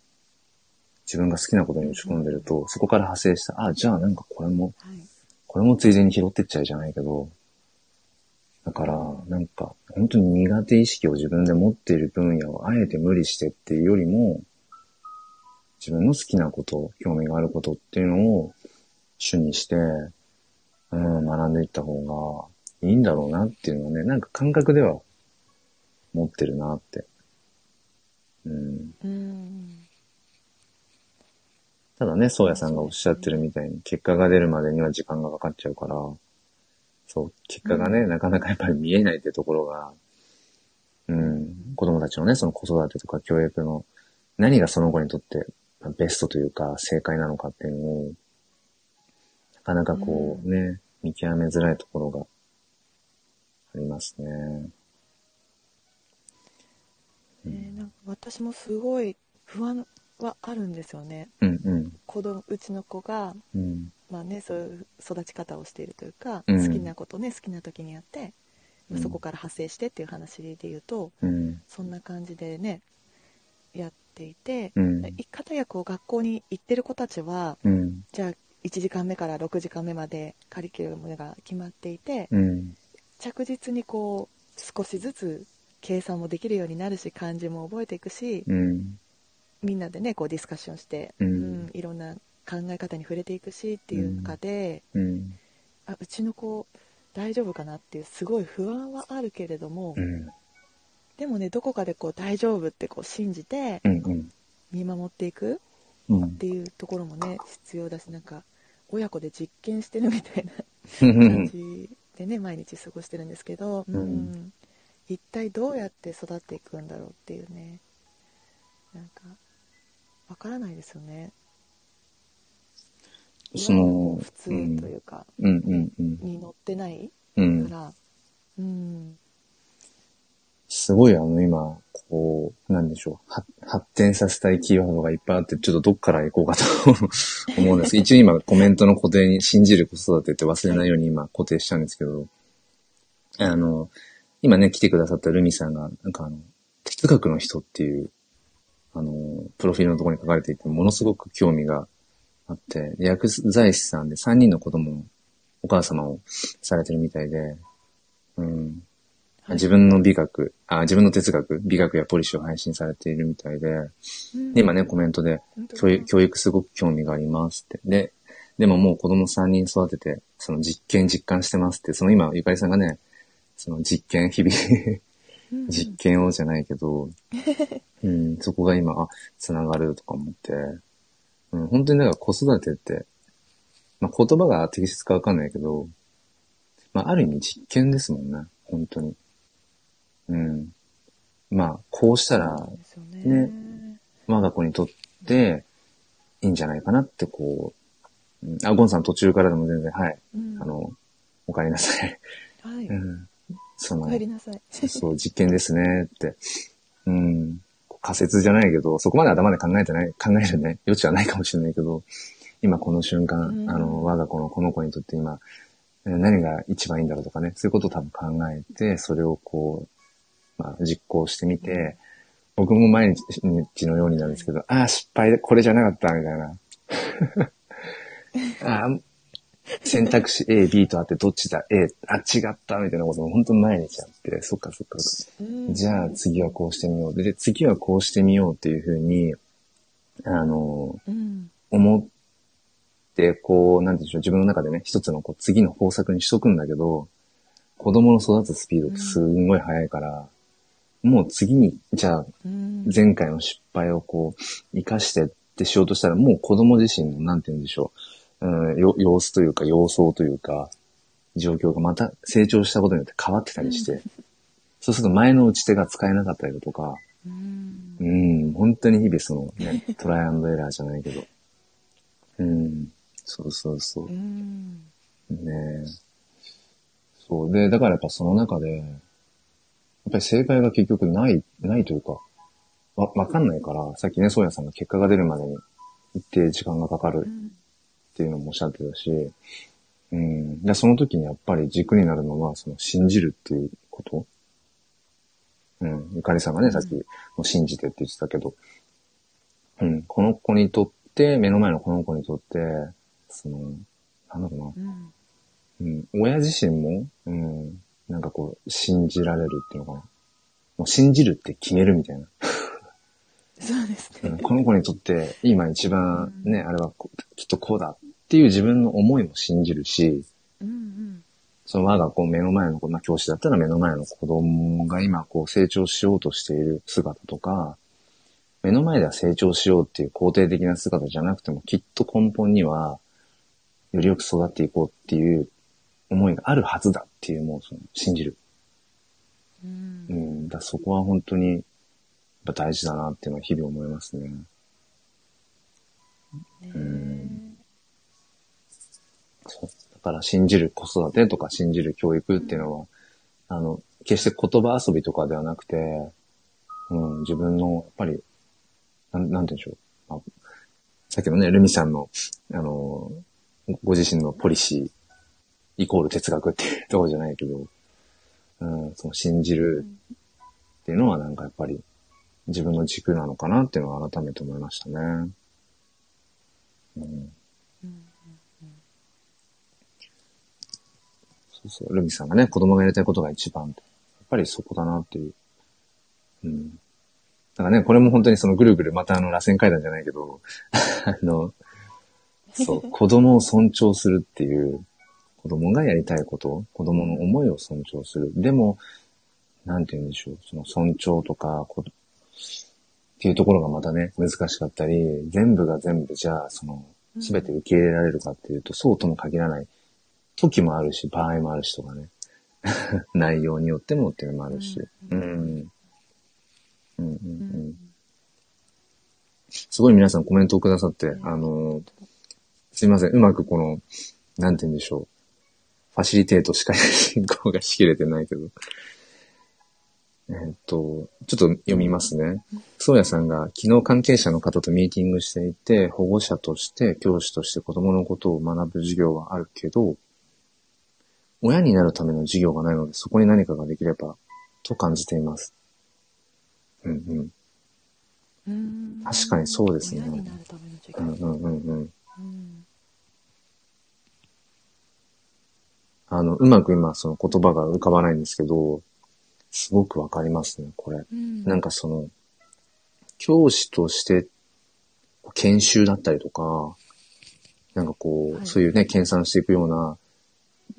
自分が好きなことに打ち込んでると、そこから派生した、あ、じゃあなんかこれも、はい。これもついでに拾ってっちゃうじゃないけど、だから、なんか、本当に苦手意識を自分で持っている分野をあえて無理してっていうよりも、自分の好きなこと、興味があることっていうのを主にして、うん、学んでいった方がいいんだろうなっていうのをね、なんか感覚では持ってるなって。うん。うんただね、宗谷さんがおっしゃってるみたいに、結果が出るまでには時間がかかっちゃうから、そう、結果がね、なかなかやっぱり見えないっていうところが、うん、子供たちのね、その子育てとか教育の、何がその子にとってベストというか正解なのかっていうのを、なかなかこうね、見極めづらいところがありますね。ねなんか私もすごい不安はあるんですよねうんうん。子供うちの子がうん。まあね、そういう育ち方をしているというか、うん好きなことね好きな時にやって、うんそこから派生してっていう話で言うとうん。そんな感じでねやっていて、うん。片やこう学校に行ってる子たちはうん。じゃあ1時間目から6時間目までカリキュラムが決まっていて、うん。着実にこう少しずつ計算もできるようになるし漢字も覚えていくし、うん。みんなでねこうディスカッションして、うんいろんな考え方に触れていくしっていう中で、うん。あうちの子大丈夫かなっていうすごい不安はあるけれども、うん。でもねどこかでこう大丈夫ってこう信じて。見守っていくうんっていうところもね必要だしなんか親子で実験してるみたいなうん。感じでね毎日過ごしてるんですけど、うんうん一体どうやって育っていくんだろうっていうねなんかわからないですよねその普通というか、うん。うん。うん。に乗ってないうんか。らうんすごいあの今、こう、なんでしょう、は発展させたいキーワードがいっぱいあって、ちょっとどっから行こうかと思うんですけど、一応今コメントの固定に信じる子育てって忘れないように今固定したんですけど、あの、今ね、来てくださったルミさんが、なんかあの、哲学の人っていう、あの、プロフィールのところに書かれていて、ものすごく興味があって、で薬剤師さんで3人の子供のお母様をされてるみたいで、うん、はい。自分の美学あ、自分の哲学、美学やポリシーを配信されているみたいで、うん。で今ね、コメントで教育、教育すごく興味がありますって。で、でももう子供3人育てて、その実験実感してますって、その今、ゆかりさんがね、その実験、日々、うん。実験をじゃないけど、うん、そこが今、あ、つながるとか思って、うん、本当にだから子育てって、まあ言葉が適切かわかんないけど、まあある意味実験ですもんね、本当に。うん。まあ、こうしたらそうですよね我が子にとっていいんじゃないかなってこう、うん、あ、ゴンさん途中からでも全然、はい、うんあの、お帰りなさい。はい、うん、そのお、帰りなさいそう、実験ですねって。うん。仮説じゃないけど、そこまで頭で考えてない、考えるね、余地はないかもしれないけど、今この瞬間、うんあの、我が子のこの子にとって今、えー何が一番いいんだろうとかね、そういうことを多分考えて、それをこう、まあ、実行してみて、僕も毎日のようになんですけど、ああ、失敗で、これじゃなかった、みたいな。ああ、選択肢 A、B とあってどっちだ ?A、あ、違ったみたいなことも本当に毎日あって、そっかそっか。うんじゃあ次はこうしてみよう。で、次はこうしてみようっていうふうに、あの、うん思って、こう、なんていうんでしょう、自分の中でね、一つのこう次の方策にしとくんだけど、子供の育つスピードってすんごい速いから、もう次に、じゃあうん前回の失敗をこう、活かしてってしようとしたら、もう子供自身の、なんて言うんでしょう、うん、よ様子というか、様相というか、状況がまた成長したことによって変わってたりして、そうすると前の打ち手が使えなかったりだとか、うんうん、本当に日々そのね、トライアンドエラーじゃないけど、うん、そうそうそうう。んねえ。そう。で、だからやっぱその中で、やっぱり正解が結局ない、ないというか、わ、わかんないから、さっきね、そうやさんが結果が出るまでに一定時間がかかるっていうのもおっしゃってたし、うん。で、その時にやっぱり軸になるのは、その信じるっていうこと。うん。ゆかりさんがね、さっき、もう信じてって言ってたけど、うん。この子にとって、目の前のこの子にとって、その、なんだろうな。うんうん、親自身も、うん、なんかこう、信じられるっていうのかな。もう信じるって決めるみたいな。そうですねうん、この子にとって、今一番ね、あれはきっとこうだっていう自分の思いも信じるし、うんうんその我が子、目の前の子、まあ教師だったら目の前の子供が今こう成長しようとしている姿とか、目の前では成長しようっていう肯定的な姿じゃなくても、きっと根本には、よりよく育っていこうっていう思いがあるはずだっていう、もうその、信じる。うんうん。だそこは本当に、やっぱ大事だなっていうのは日々思いますね。ねうんから信じる子育てとか信じる教育っていうのは、あの、決して言葉遊びとかではなくて、うん、自分の、やっぱり、なん、なんて言うんでしょう。まあ、さっきのね、ルミさんの、あの、ご自身のポリシー、イコール哲学っていうところじゃないけど、うん、その信じるっていうのはなんかやっぱり自分の軸なのかなっていうのは改めて思いましたね。うんうんそうそう、ルミさんがね、子供がやりたいことが一番。やっぱりそこだなっていう。うん。だからね、これも本当にそのぐるぐるまたあの螺旋階段じゃないけど、あの、そう、子供を尊重するっていう、子供がやりたいこと、子供の思いを尊重する。でも、なんて言うんでしょう、その尊重とか、こっていうところがまたね、難しかったり、全部が全部じゃあ、その、すべて受け入れられるかっていうと、そうとも限らない時もあるし、場合もあるしとかね。内容によってもっていうのもあるし。うん。うんうんうん。すごい皆さんコメントをくださって、あのーすいません、うまくこの、なんて言うんでしょう。ファシリテートしか進行がしきれてないけど。えーっと、ちょっと読みますね。そうやさんが昨日関係者の方とミーティングしていて、保護者として、教師として子供のことを学ぶ授業はあるけど、親になるための授業がないので、そこに何かができれば、と感じています。うんうん。うん確かにそうですね親になるための授業。うんうんうんうん。うんあの、うまく今その言葉が浮かばないんですけど、すごくわかりますね、これ。うんなんかその、教師として研修だったりとか、なんかこう、はいそういうね、研鑽していくような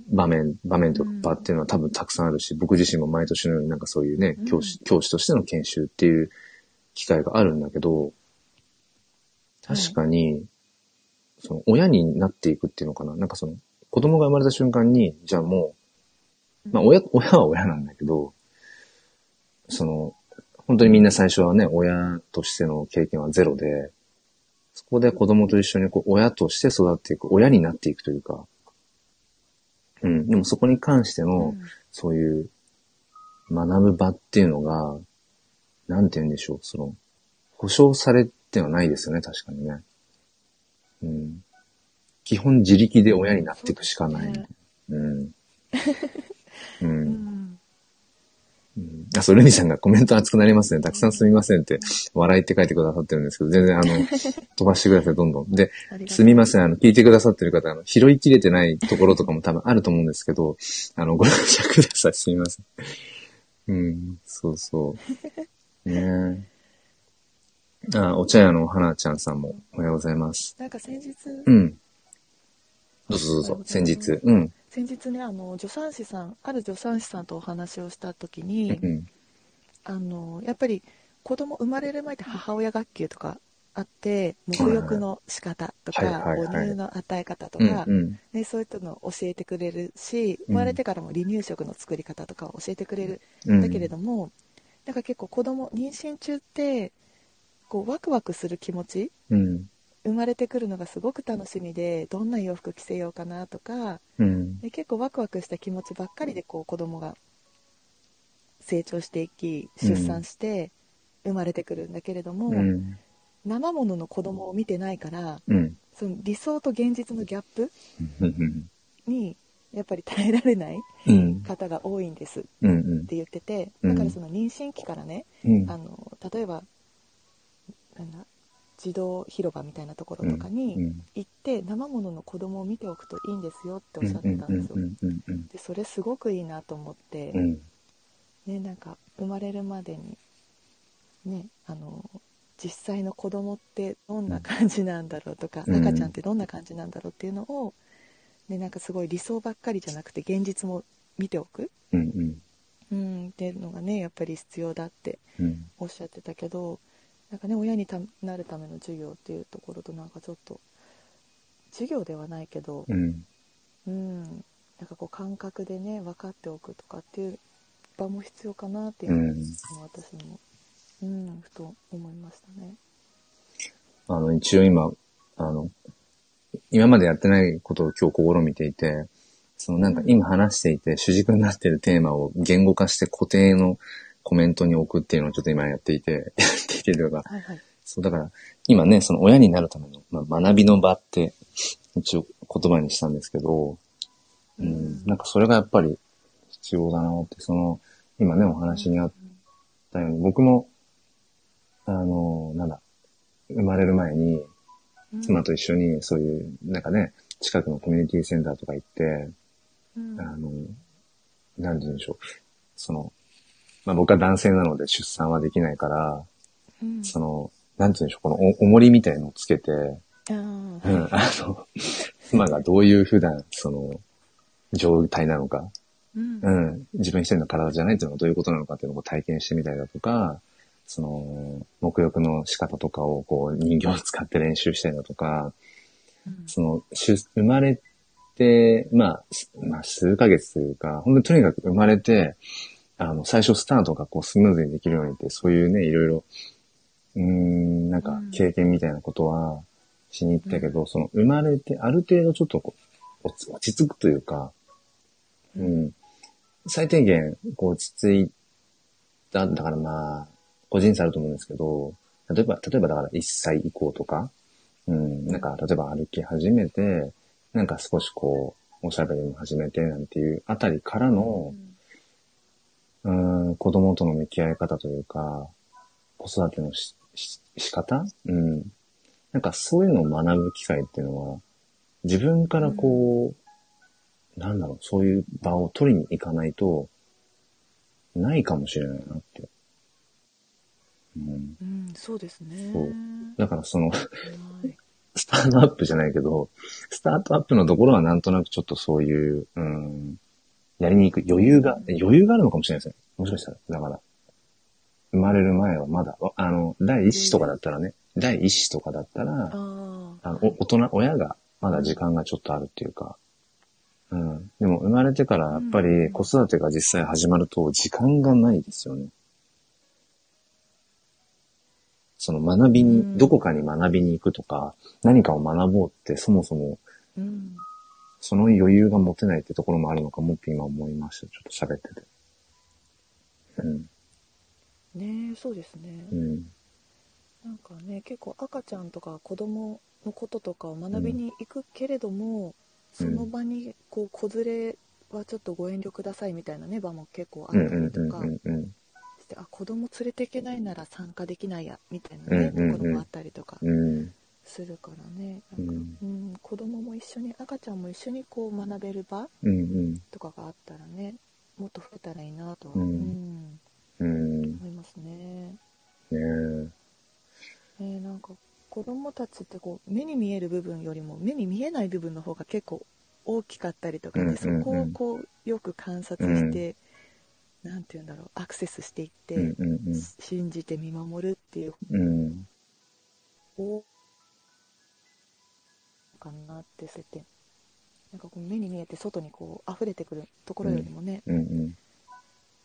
場面、場面とかうん場っていうのは多分たくさんあるし、僕自身も毎年のようになんかそういうねうん、教師、教師としての研修っていう機会があるんだけど、確かに、その親になっていくっていうのかな。なんかその、子供が生まれた瞬間に、じゃあもう、まあ親、親は親なんだけど、その、本当にみんな最初はね、親としての経験はゼロで、そこで子供と一緒にこう親として育っていく、親になっていくというか、うん、でもそこに関しての、うんそういう学ぶ場っていうのが、なんて言うんでしょう、その、保証されてはないですよね、確かにね。うん。基本自力で親になっていくしかない。そうねうん。う。うんんうんあ、そう、ルミさんがコメント熱くなりますね。たくさんすみませんって、笑いって書いてくださってるんですけど、全然あの、飛ばしてください、どんどん。で、すみません、あの、聞いてくださってる方、あの、拾いきれてないところとかも多分あると思うんですけど、あの、ご了承ください、すみません。うん、そうそう。ねえ。あ、お茶屋の花ちゃんさんもおはようございます。なんか先日、うん。どうぞどうぞ、先日。うん。先日ねあの助産師さんある助産師さんとお話をした時に、うん。あのやっぱり子供生まれる前って母親学級とかあって沐浴の仕方とか、はいはいはい母乳の与え方とうんか、うん。ね、そういったのを教えてくれるしうん生まれてからも離乳食の作り方とかを教えてくれるうんんだけれども、なんか結構子供妊娠中ってこうワクワクする気持ちうん。生まれてくるのがすごく楽しみでどんな洋服着せようかなとかうん。で結構ワクワクした気持ちばっかりでこう子供が成長していき出産して生まれてくるんだけれども、うん。生ものの子供を見てないからうん。その理想と現実のギャップうん。にやっぱり耐えられないうん。方が多いんですっうん。て言っててうんだからその妊娠期からね、うん。あの例えばなんだ児童広場みたいなところとかにうん行って生ものの子供を見ておくといいんですよっておっしゃってたんですよ。でそれすごくいいなと思って、うんね、なんか生まれるまでに、ね、あの実際の子供ってどんな感じなんだろうとか、うん。赤ちゃんってどんな感じなんだろうっていうのを、ね、なんかすごい理想ばっかりじゃなくて現実も見ておく、うんっていうのがねやっぱり必要だってうん。おっしゃってたけどなんかね親にたなるための授業っていうところとなんかちょっと授業ではないけど、うん。うん、なんかこう感覚でね分かっておくとかっていう場も必要かなっていうのを、うん。私も、うん、ふと思いましたね。あの、一応今、あの、今までやってないことを今日試みていて、そのなんか今話していて主軸になっているテーマを言語化して固定のコメントに置くっていうのをちょっと今やっていて、やっていてというか、はいはい。そうだから今ね、その親になるための、まあ、学びの場って一応言葉にしたんですけど、うん、なんかそれがやっぱり必要だなって、その、今ね、お話にあったように、僕も、あの、なんだ、生まれる前に、うん妻と一緒にそういう、なんかね、近くのコミュニティセンターとか行って、うんあの、なんて言うんでしょう。その、まあ僕は男性なので出産はできないから、うん。その、なんて言うんでしょう、このお重りみたいのをつけて、あうん、あの、妻がどういう普段、その、状態なのか、うん。うん、自分一人の体じゃないっていうのはどういうことなのかっていうのを体験してみたりだとか、その、沐浴の仕方とかをこう人形を使って練習したりだとか、うん。その、出生まれて、まあ、すまあ、数ヶ月というか、本当にとにかく生まれて、あの、最初スタートがこうスムーズにできるようにって、そういうね、いろいろ、うーん、なんかうん。経験みたいなことはしに行ったけど、その、生まれて、ある程度ちょっとこう、落ち落ち着くというか、うん、最低限、こう、落ち着いた、だからまあ、個人差あると思うんですけど、例えば、例えばだから1歳以降とか、うん、なんか、例えば歩き始めて、なんか少しこう、おしゃべりも始めてなんていうあたりからの、うん、子供との向き合い方というか、子育てのしし仕方？うん。なんかそういうのを学ぶ機会っていうのは、自分からこう、なんだろう、そういう場を取りに行かないと、ないかもしれないなって。うん。うん、そうですね。そうだからその、はいスタートアップじゃないけど、スタートアップのところはなんとなくちょっとそういう、うん、やりにくい余裕が、余裕があるのかもしれないですね。もしかしたら。だから、生まれる前はまだ、わあの、第一子とかだったらね、第一子とかだったら、ああの、お大人、親がまだ時間がちょっとあるっていうか、うん。でも生まれてからやっぱうんり子育てが実際始まると時間がないですよね。その学びに、うんどこかに学びに行くとか、何かを学ぼうってそもそも。その余裕が持てないってところもあるのかもって今思いました。ちょっと喋ってて。うん。ねえそうですね。うん。なんかね結構赤ちゃんとか子供のこととかを学びに行くけれども、うんその場にこう子連れはちょっとご遠慮くださいみたいなね場も結構あうんったりとかして、あ子供連れていけないなら参加できないやみたいなね、ところもあったりとかうん。うん。するからねうなんか、ん。うん、子供も一緒に赤ちゃんも一緒にこう学べる場うんうん。とかがあったらねもっと増えたらいいなとは、ううんんうん。思いますね。ねえ。ねなんか子供たちってこう目に見える部分よりも目に見えない部分の方が結構大きかったりとかで、うんうんうんそこをこうよく観察して、なんて言うんだろうアクセスしていって、うんうんうん。信じて見守るっていううん。方かなってそうやってなんかこう目に見えて外にこう溢れてくるところよりもね、うんうん。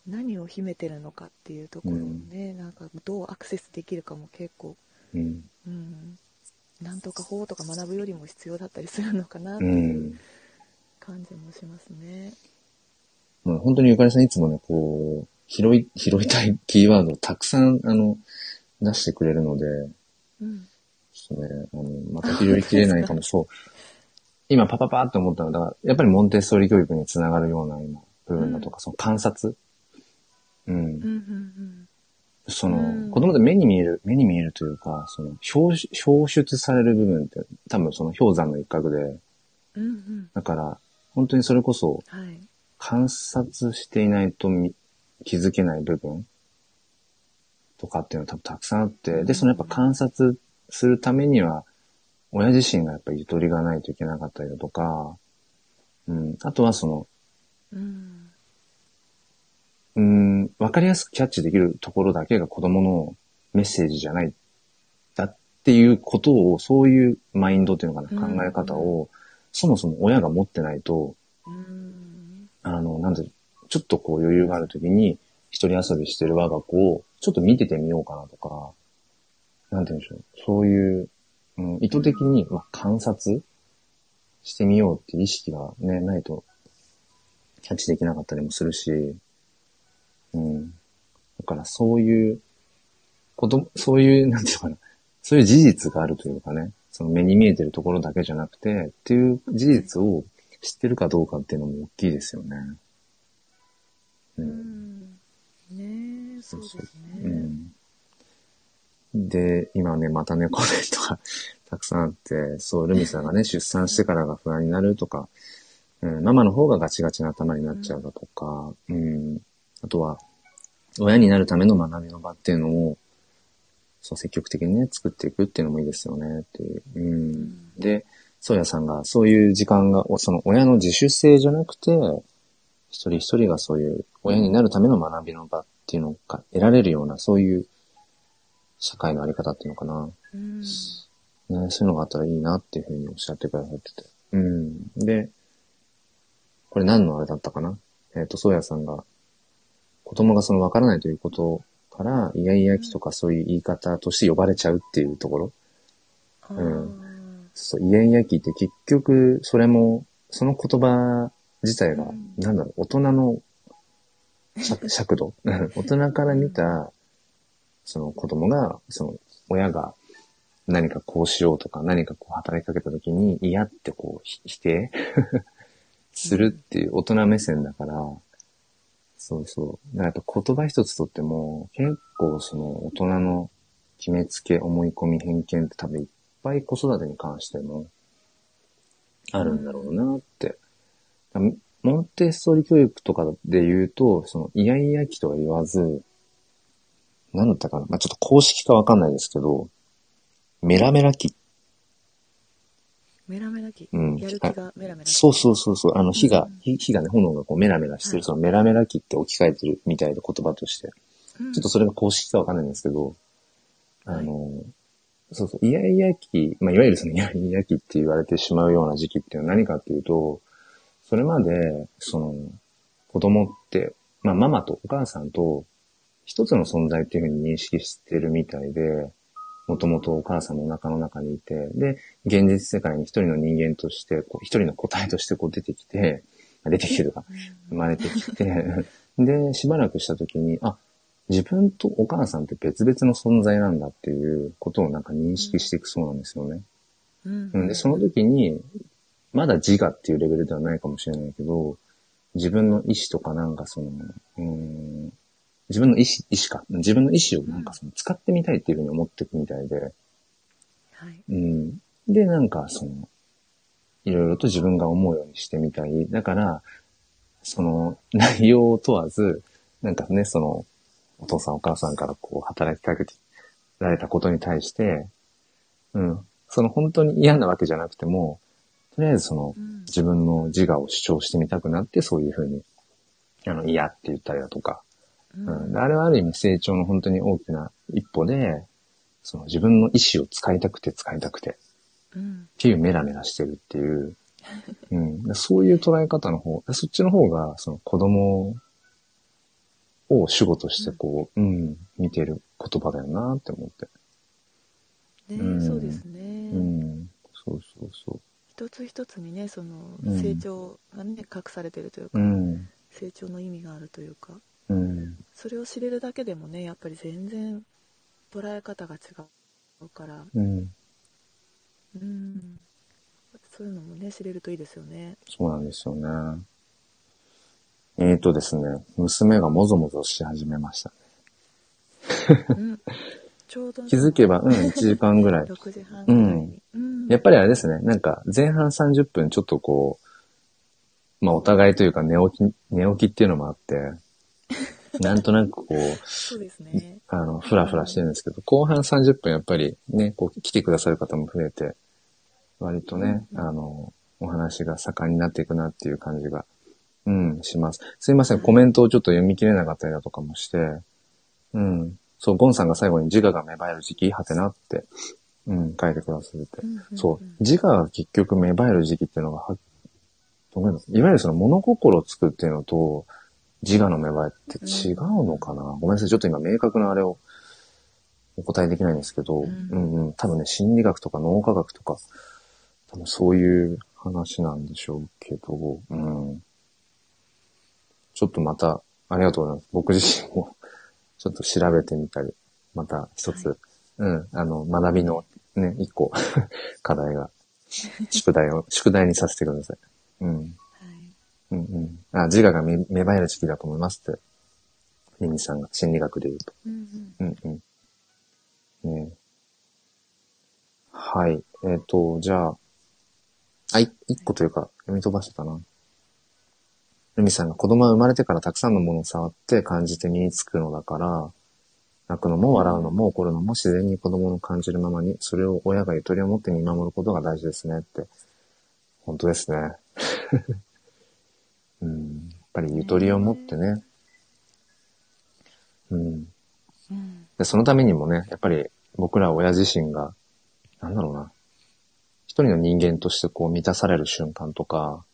何を秘めてるのかっていうところをね、なんかどうアクセスできるかも結構、うん。うん、なんとか法とか学ぶよりも必要だったりするのかなってういうん感じもしますね。もう本当にゆかりさんいつもね、こう、拾い、拾いたいキーワードをたくさん、あの、出してくれるので、うんちょっとね、あの、また拾いきれないかも、そう。今パパパーって思ったのは、だから、やっぱりモンテッソーリ教育につながるような今、部分だとか、その観察。うん。うんうんその、うん。子供で目に見える、目に見えるというか、その、表出表出される部分って、多分その氷山の一角で、うんうん。うんだから、本当にそれこそ、はい。観察していないとみ気づけない部分とかっていうのは多分たくさんあって、で、そのやっぱ観察するためには、親自身がやっぱりゆとりがないといけなかったりだとか、うん、あとはその、うん。うん、わかりやすくキャッチできるところだけが子供のメッセージじゃない、だっていうことを、そういうマインドっていうのかな、うん考え方を、そもそも親が持ってないと、うん。あの、なんで、ちょっとこう余裕があるときに、一人遊びしてる我が子を、ちょっと見ててみようかなとか、なんて言うんでしょう。そういう、うん、意図的に、まあ、観察してみようっていう意識がね、ないと、キャッチできなかったりもするし、うん。だからそういう、子供、そういう、なんていうのかな、そういう事実があるというかね、その目に見えてるところだけじゃなくて、っていう事実を知ってるかどうかっていうのも大きいですよね。う。うんんねえそうですねうん。で、今ね、またね、コメントが たくさんあって、そう、ルミさんがね、出産してからが不安になるとか、うん、ママの方がガチガチな頭になっちゃうだとか、うん、あとは、親になるための学びの場っていうのを、そう積極的にね、作っていくっていうのもいいですよね、っていう。うん。で、ソヤさんがそういう時間が、おその親の自主性じゃなくて、一人一人がそういう親になるための学びの場っていうのが得られるような、そういう社会のあり方っていうのかな。うんね、そういうのがあったらいいなっていうふうにおっしゃってくださってて。うん。で、これ何のあれだったかな？えっ、と、ソヤさんが、子供がその分からないということから、イヤイヤ期とかそういう言い方として呼ばれちゃうっていうところ。うんそう、イヤイヤ期って結局、それも、その言葉自体が、うんなんだろう、大人の尺尺度？大人から見た、その子供が、その親が何かこうしようとか何かこう働きかけた時に嫌ってこう否定？するっていう大人目線だから、そうそう。だからやっぱ言葉一つとっても結構その大人の決めつけ、思い込み、偏見って多分いっぱい子育てに関してもあるんだろうなって。モンテッソーリ教育とかで言うと、そのイヤイヤ期とは言わず、何だったかな。まあ、ちょっと公式かわかんないですけど、メラメラ期。メラメラ期、うん。やる気がメラメラそうそうそうそう、あの火がうん、火火がね、炎がこうメラメラしてる、はい。そのメラメラ期って置き換えてるみたいな言葉として。うん。ちょっとそれが公式かわかんないんですけど、あの、そうそう、イヤイヤ期、まあ、いわゆるそのイヤイヤ期って言われてしまうような時期っていうのは何かっていうと、それまで、その、子供って、まあ、ママとお母さんと一つの存在っていうふうに認識してるみたいで、もともとお母さんのお腹の中にいて、で、現実世界に一人の人間として、こう一人の個体としてこう出てきて、出てきてるか、生まれてきて、で、しばらくした時に、あ、自分とお母さんって別々の存在なんだっていうことをなんか認識していくそうなんですよね。うん。うん、で、その時に、まだ自我っていうレベルではないかもしれないけど、自分の意志とかなんかその、うん、自分の意志、意志か。自分の意志をなんかその使ってみたいっていうふうに思っていくみたいで、はいうん。で、なんかその、いろいろと自分が思うようにしてみたい。だから、その 内容を問わず、なんかね、その、お父さんお母さんからこう働きかけられたことに対して、うん。その本当に嫌なわけじゃなくても、とりあえずそのうん自分の自我を主張してみたくなって、そういうふうに、あの、嫌って言ったりだとか、うん。あれはある意味成長の本当に大きな一歩で、その自分の意志を使いたくて使いたくて、うん。っていうメラメラしてるっていう、うん、でそういう捉え方の方、でそっちの方が、その子供を主語としてこう、うん、見てる言葉だよなって思って。ねうん。そうですね、うん、そうそうそ一つ一つにねそのうん。成長がね、隠されてるというか、う。うん、成長の意味があるというかうん、それを知れるだけでもねやっぱり全然捉え方が違うから。うん、うん。そういうのもね知れるといいですよね。そうなんですよね。えーとですね、娘がもぞもぞし始めました。うん。ちょうど気づけば、うん、1時間ぐらい。6時半ぐらいに、うん。やっぱりあれですね、なんか前半30分ちょっとこう、まあお互いというか寝起き、寝起きっていうのもあって、なんとなくこう、そうですねあの、ふらふらしてるんですけど、後半30分やっぱりね、こう来てくださる方も増えて、割とね、うんあの、お話が盛んになっていくなっていう感じが、うん、します。すいません、コメントをちょっと読み切れなかったりだとかもして、うん。そう、ゴンさんが最後に自我が芽生える時期、はてなって、うん、書いてくださって。うんうんそう。自我が結局芽生える時期っていうのがは、どういいわゆるその物心をつくっていうのと、自我の芽生えって違うのかな、ごめんなさい。ちょっと今明確なあれをお答えできないんですけど、ううんん、うん多分ね、心理学とか脳科学とか、多分そういう話なんでしょうけど、うん。ちょっとまた、ありがとうございます。僕自身もちょっと調べてみたり、また一つ、はうん、あの、学びのね、一個、課題が、宿題を、宿題にさせてください。うん。はいうんうん。あ、自我が芽芽生える時期だと思いますって。ミミさんが心理学で言うと。うんうんうんうん。ねえはい。えっ、と、じゃあ、あ、い一個というか、読み飛ばしてたな。ルミさんが子供は生まれてからたくさんのものを触って感じて身につくのだから、泣くのも笑うのも怒るのも自然に子供の感じるままに、それを親がゆとりを持って見守ることが大事ですねって。本当ですね。っぱりゆとりを持ってね。うん。うんで、そのためにもね、やっぱり僕ら親自身が、なんだろうな。一人の人間としてこう満たされる瞬間とか、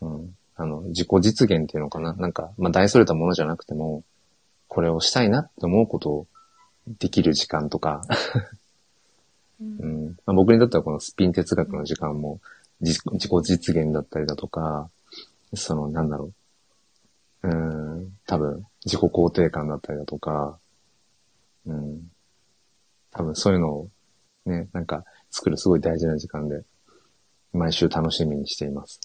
うん。あの、自己実現っていうのかな。なんか、まあ大それたものじゃなくても、これをしたいなって思うことをできる時間とか、うんうんまあ、僕にとってはこのスピン哲学の時間も自自己実現だったりだとか、その、なんだろう。うん、多分、自己肯定感だったりだとか、うん、多分そういうのをね、なんか作るすごい大事な時間で、毎週楽しみにしています。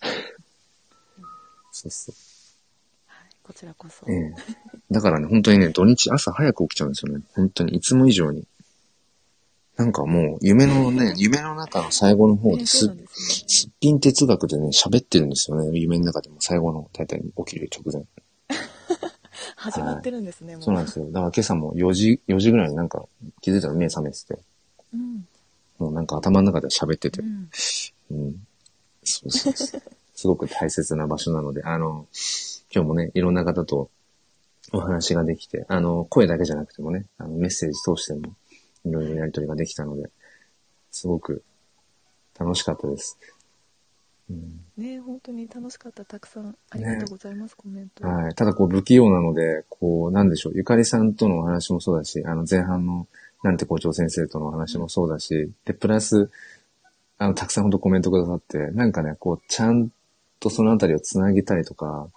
そうそう。はい、こちらこそ。ええ。だからね、本当にね、土日朝早く起きちゃうんですよね。本当に、いつも以上に。なんかもう、夢のね、夢の中の最後の方ねですすっぴん哲学でね、喋ってるんですよね。夢の中でも最後の、大体起きる直前。始まってるんですね、もう。そうなんですよ。だから今朝も4時、4時ぐらいになんか気づいたら目覚めてて、うん。もうなんか頭の中で喋っててう、ん。うん。そうそうそう。すごく大切な場所なので、あの、今日もね、いろんな方とお話ができて、あの、声だけじゃなくてもね、あのメッセージ通しても、いろいろやりとりができたので、すごく楽しかったです。うんね本当に楽しかった。たくさんありがとうございます、コメント。はい。ただこう不器用なので、こう、なんでしょう。ゆかりさんとのお話もそうだし、あの前半のなんて校長先生とのお話もそうだし、で、プラス、あの、たくさんほんとコメントくださって、なんかね、こう、ちゃんとそのあたりをつなげたりとか、うん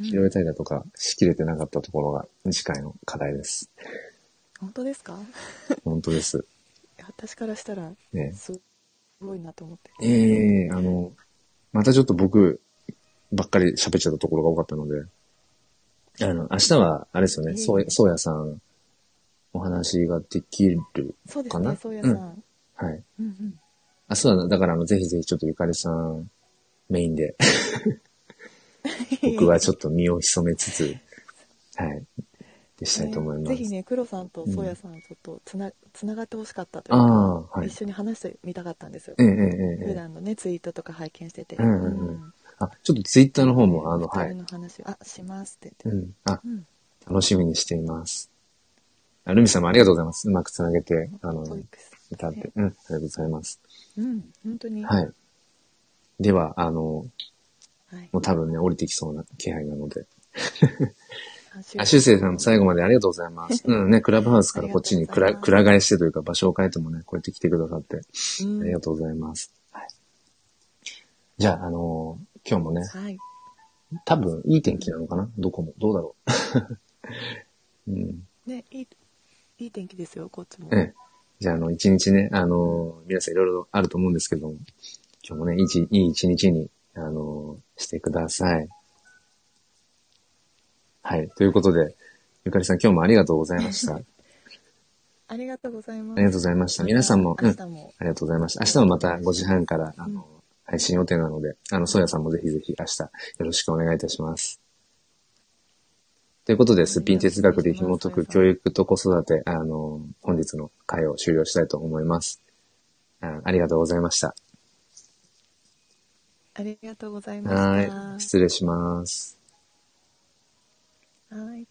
広げたりだとか、しきれてなかったところが次回の課題です。本当ですか？本当です。私からしたら、ね。すごいなと思って。ええあの、またちょっと僕ばっかり喋っちゃったところが多かったので、あの、明日は、あれですよね、そうや、そうやさん、お話ができるかな？そうですね、そうやさん。うんはい。うん。明日は、だから、あの、ぜひぜひちょっとゆかりさんメインで、僕はちょっと身を潜めつつ、はい、でしたいと思います。ねぜひね、黒さんとそうやさん、ちょっとつな、つながってほしかったといあうか、あ、はい。一緒に話してみたかったんですよ。ええええええ。普段のね、ツイートとか拝見してて。うんうんうんあ、ちょっとツイッターの方も、あの、はい。の話、あ、しますって言って。うん。あ、うん。楽しみにしています。あルミさんもありがとうございます。うまくつなげて、あの、歌って。うん、ありがとうございます。うん、本当に。はい。では、あの、はい。もう多分ね、降りてきそうな気配なので。ああ、修正さんも最後までありがとうございます。うんね、クラブハウスからこっちにくら、くら替えしてというか場所を変えてもね、こうやって来てくださって、うんありがとうございます。はい。じゃあ、あのー今日もね、はい。多分いい天気なのかな？どこも。どうだろう？うん。ね、いい、いい天気ですよ、こっちも。ええ。じゃあ、あの、一日ね、あのー皆さんいろいろあると思うんですけども、今日もね、いい一いい一日に、あのーしてください。はい。ということで、ゆかりさん今日もありがとうございました。あ ありがとうございます。りがとうございました。皆さんも、うん、あ明日も。りがとうございました。明日もまた5時半から、あの、配信予定なので、あの、ソヤさんもぜひぜひ明日よろしくお願いいたします。ということで、すっぴん哲学で紐解く教育と子育て、あの、本日の会を終了したいと思います。あありがとうございました。ありがとうございました。はい。失礼します。はい。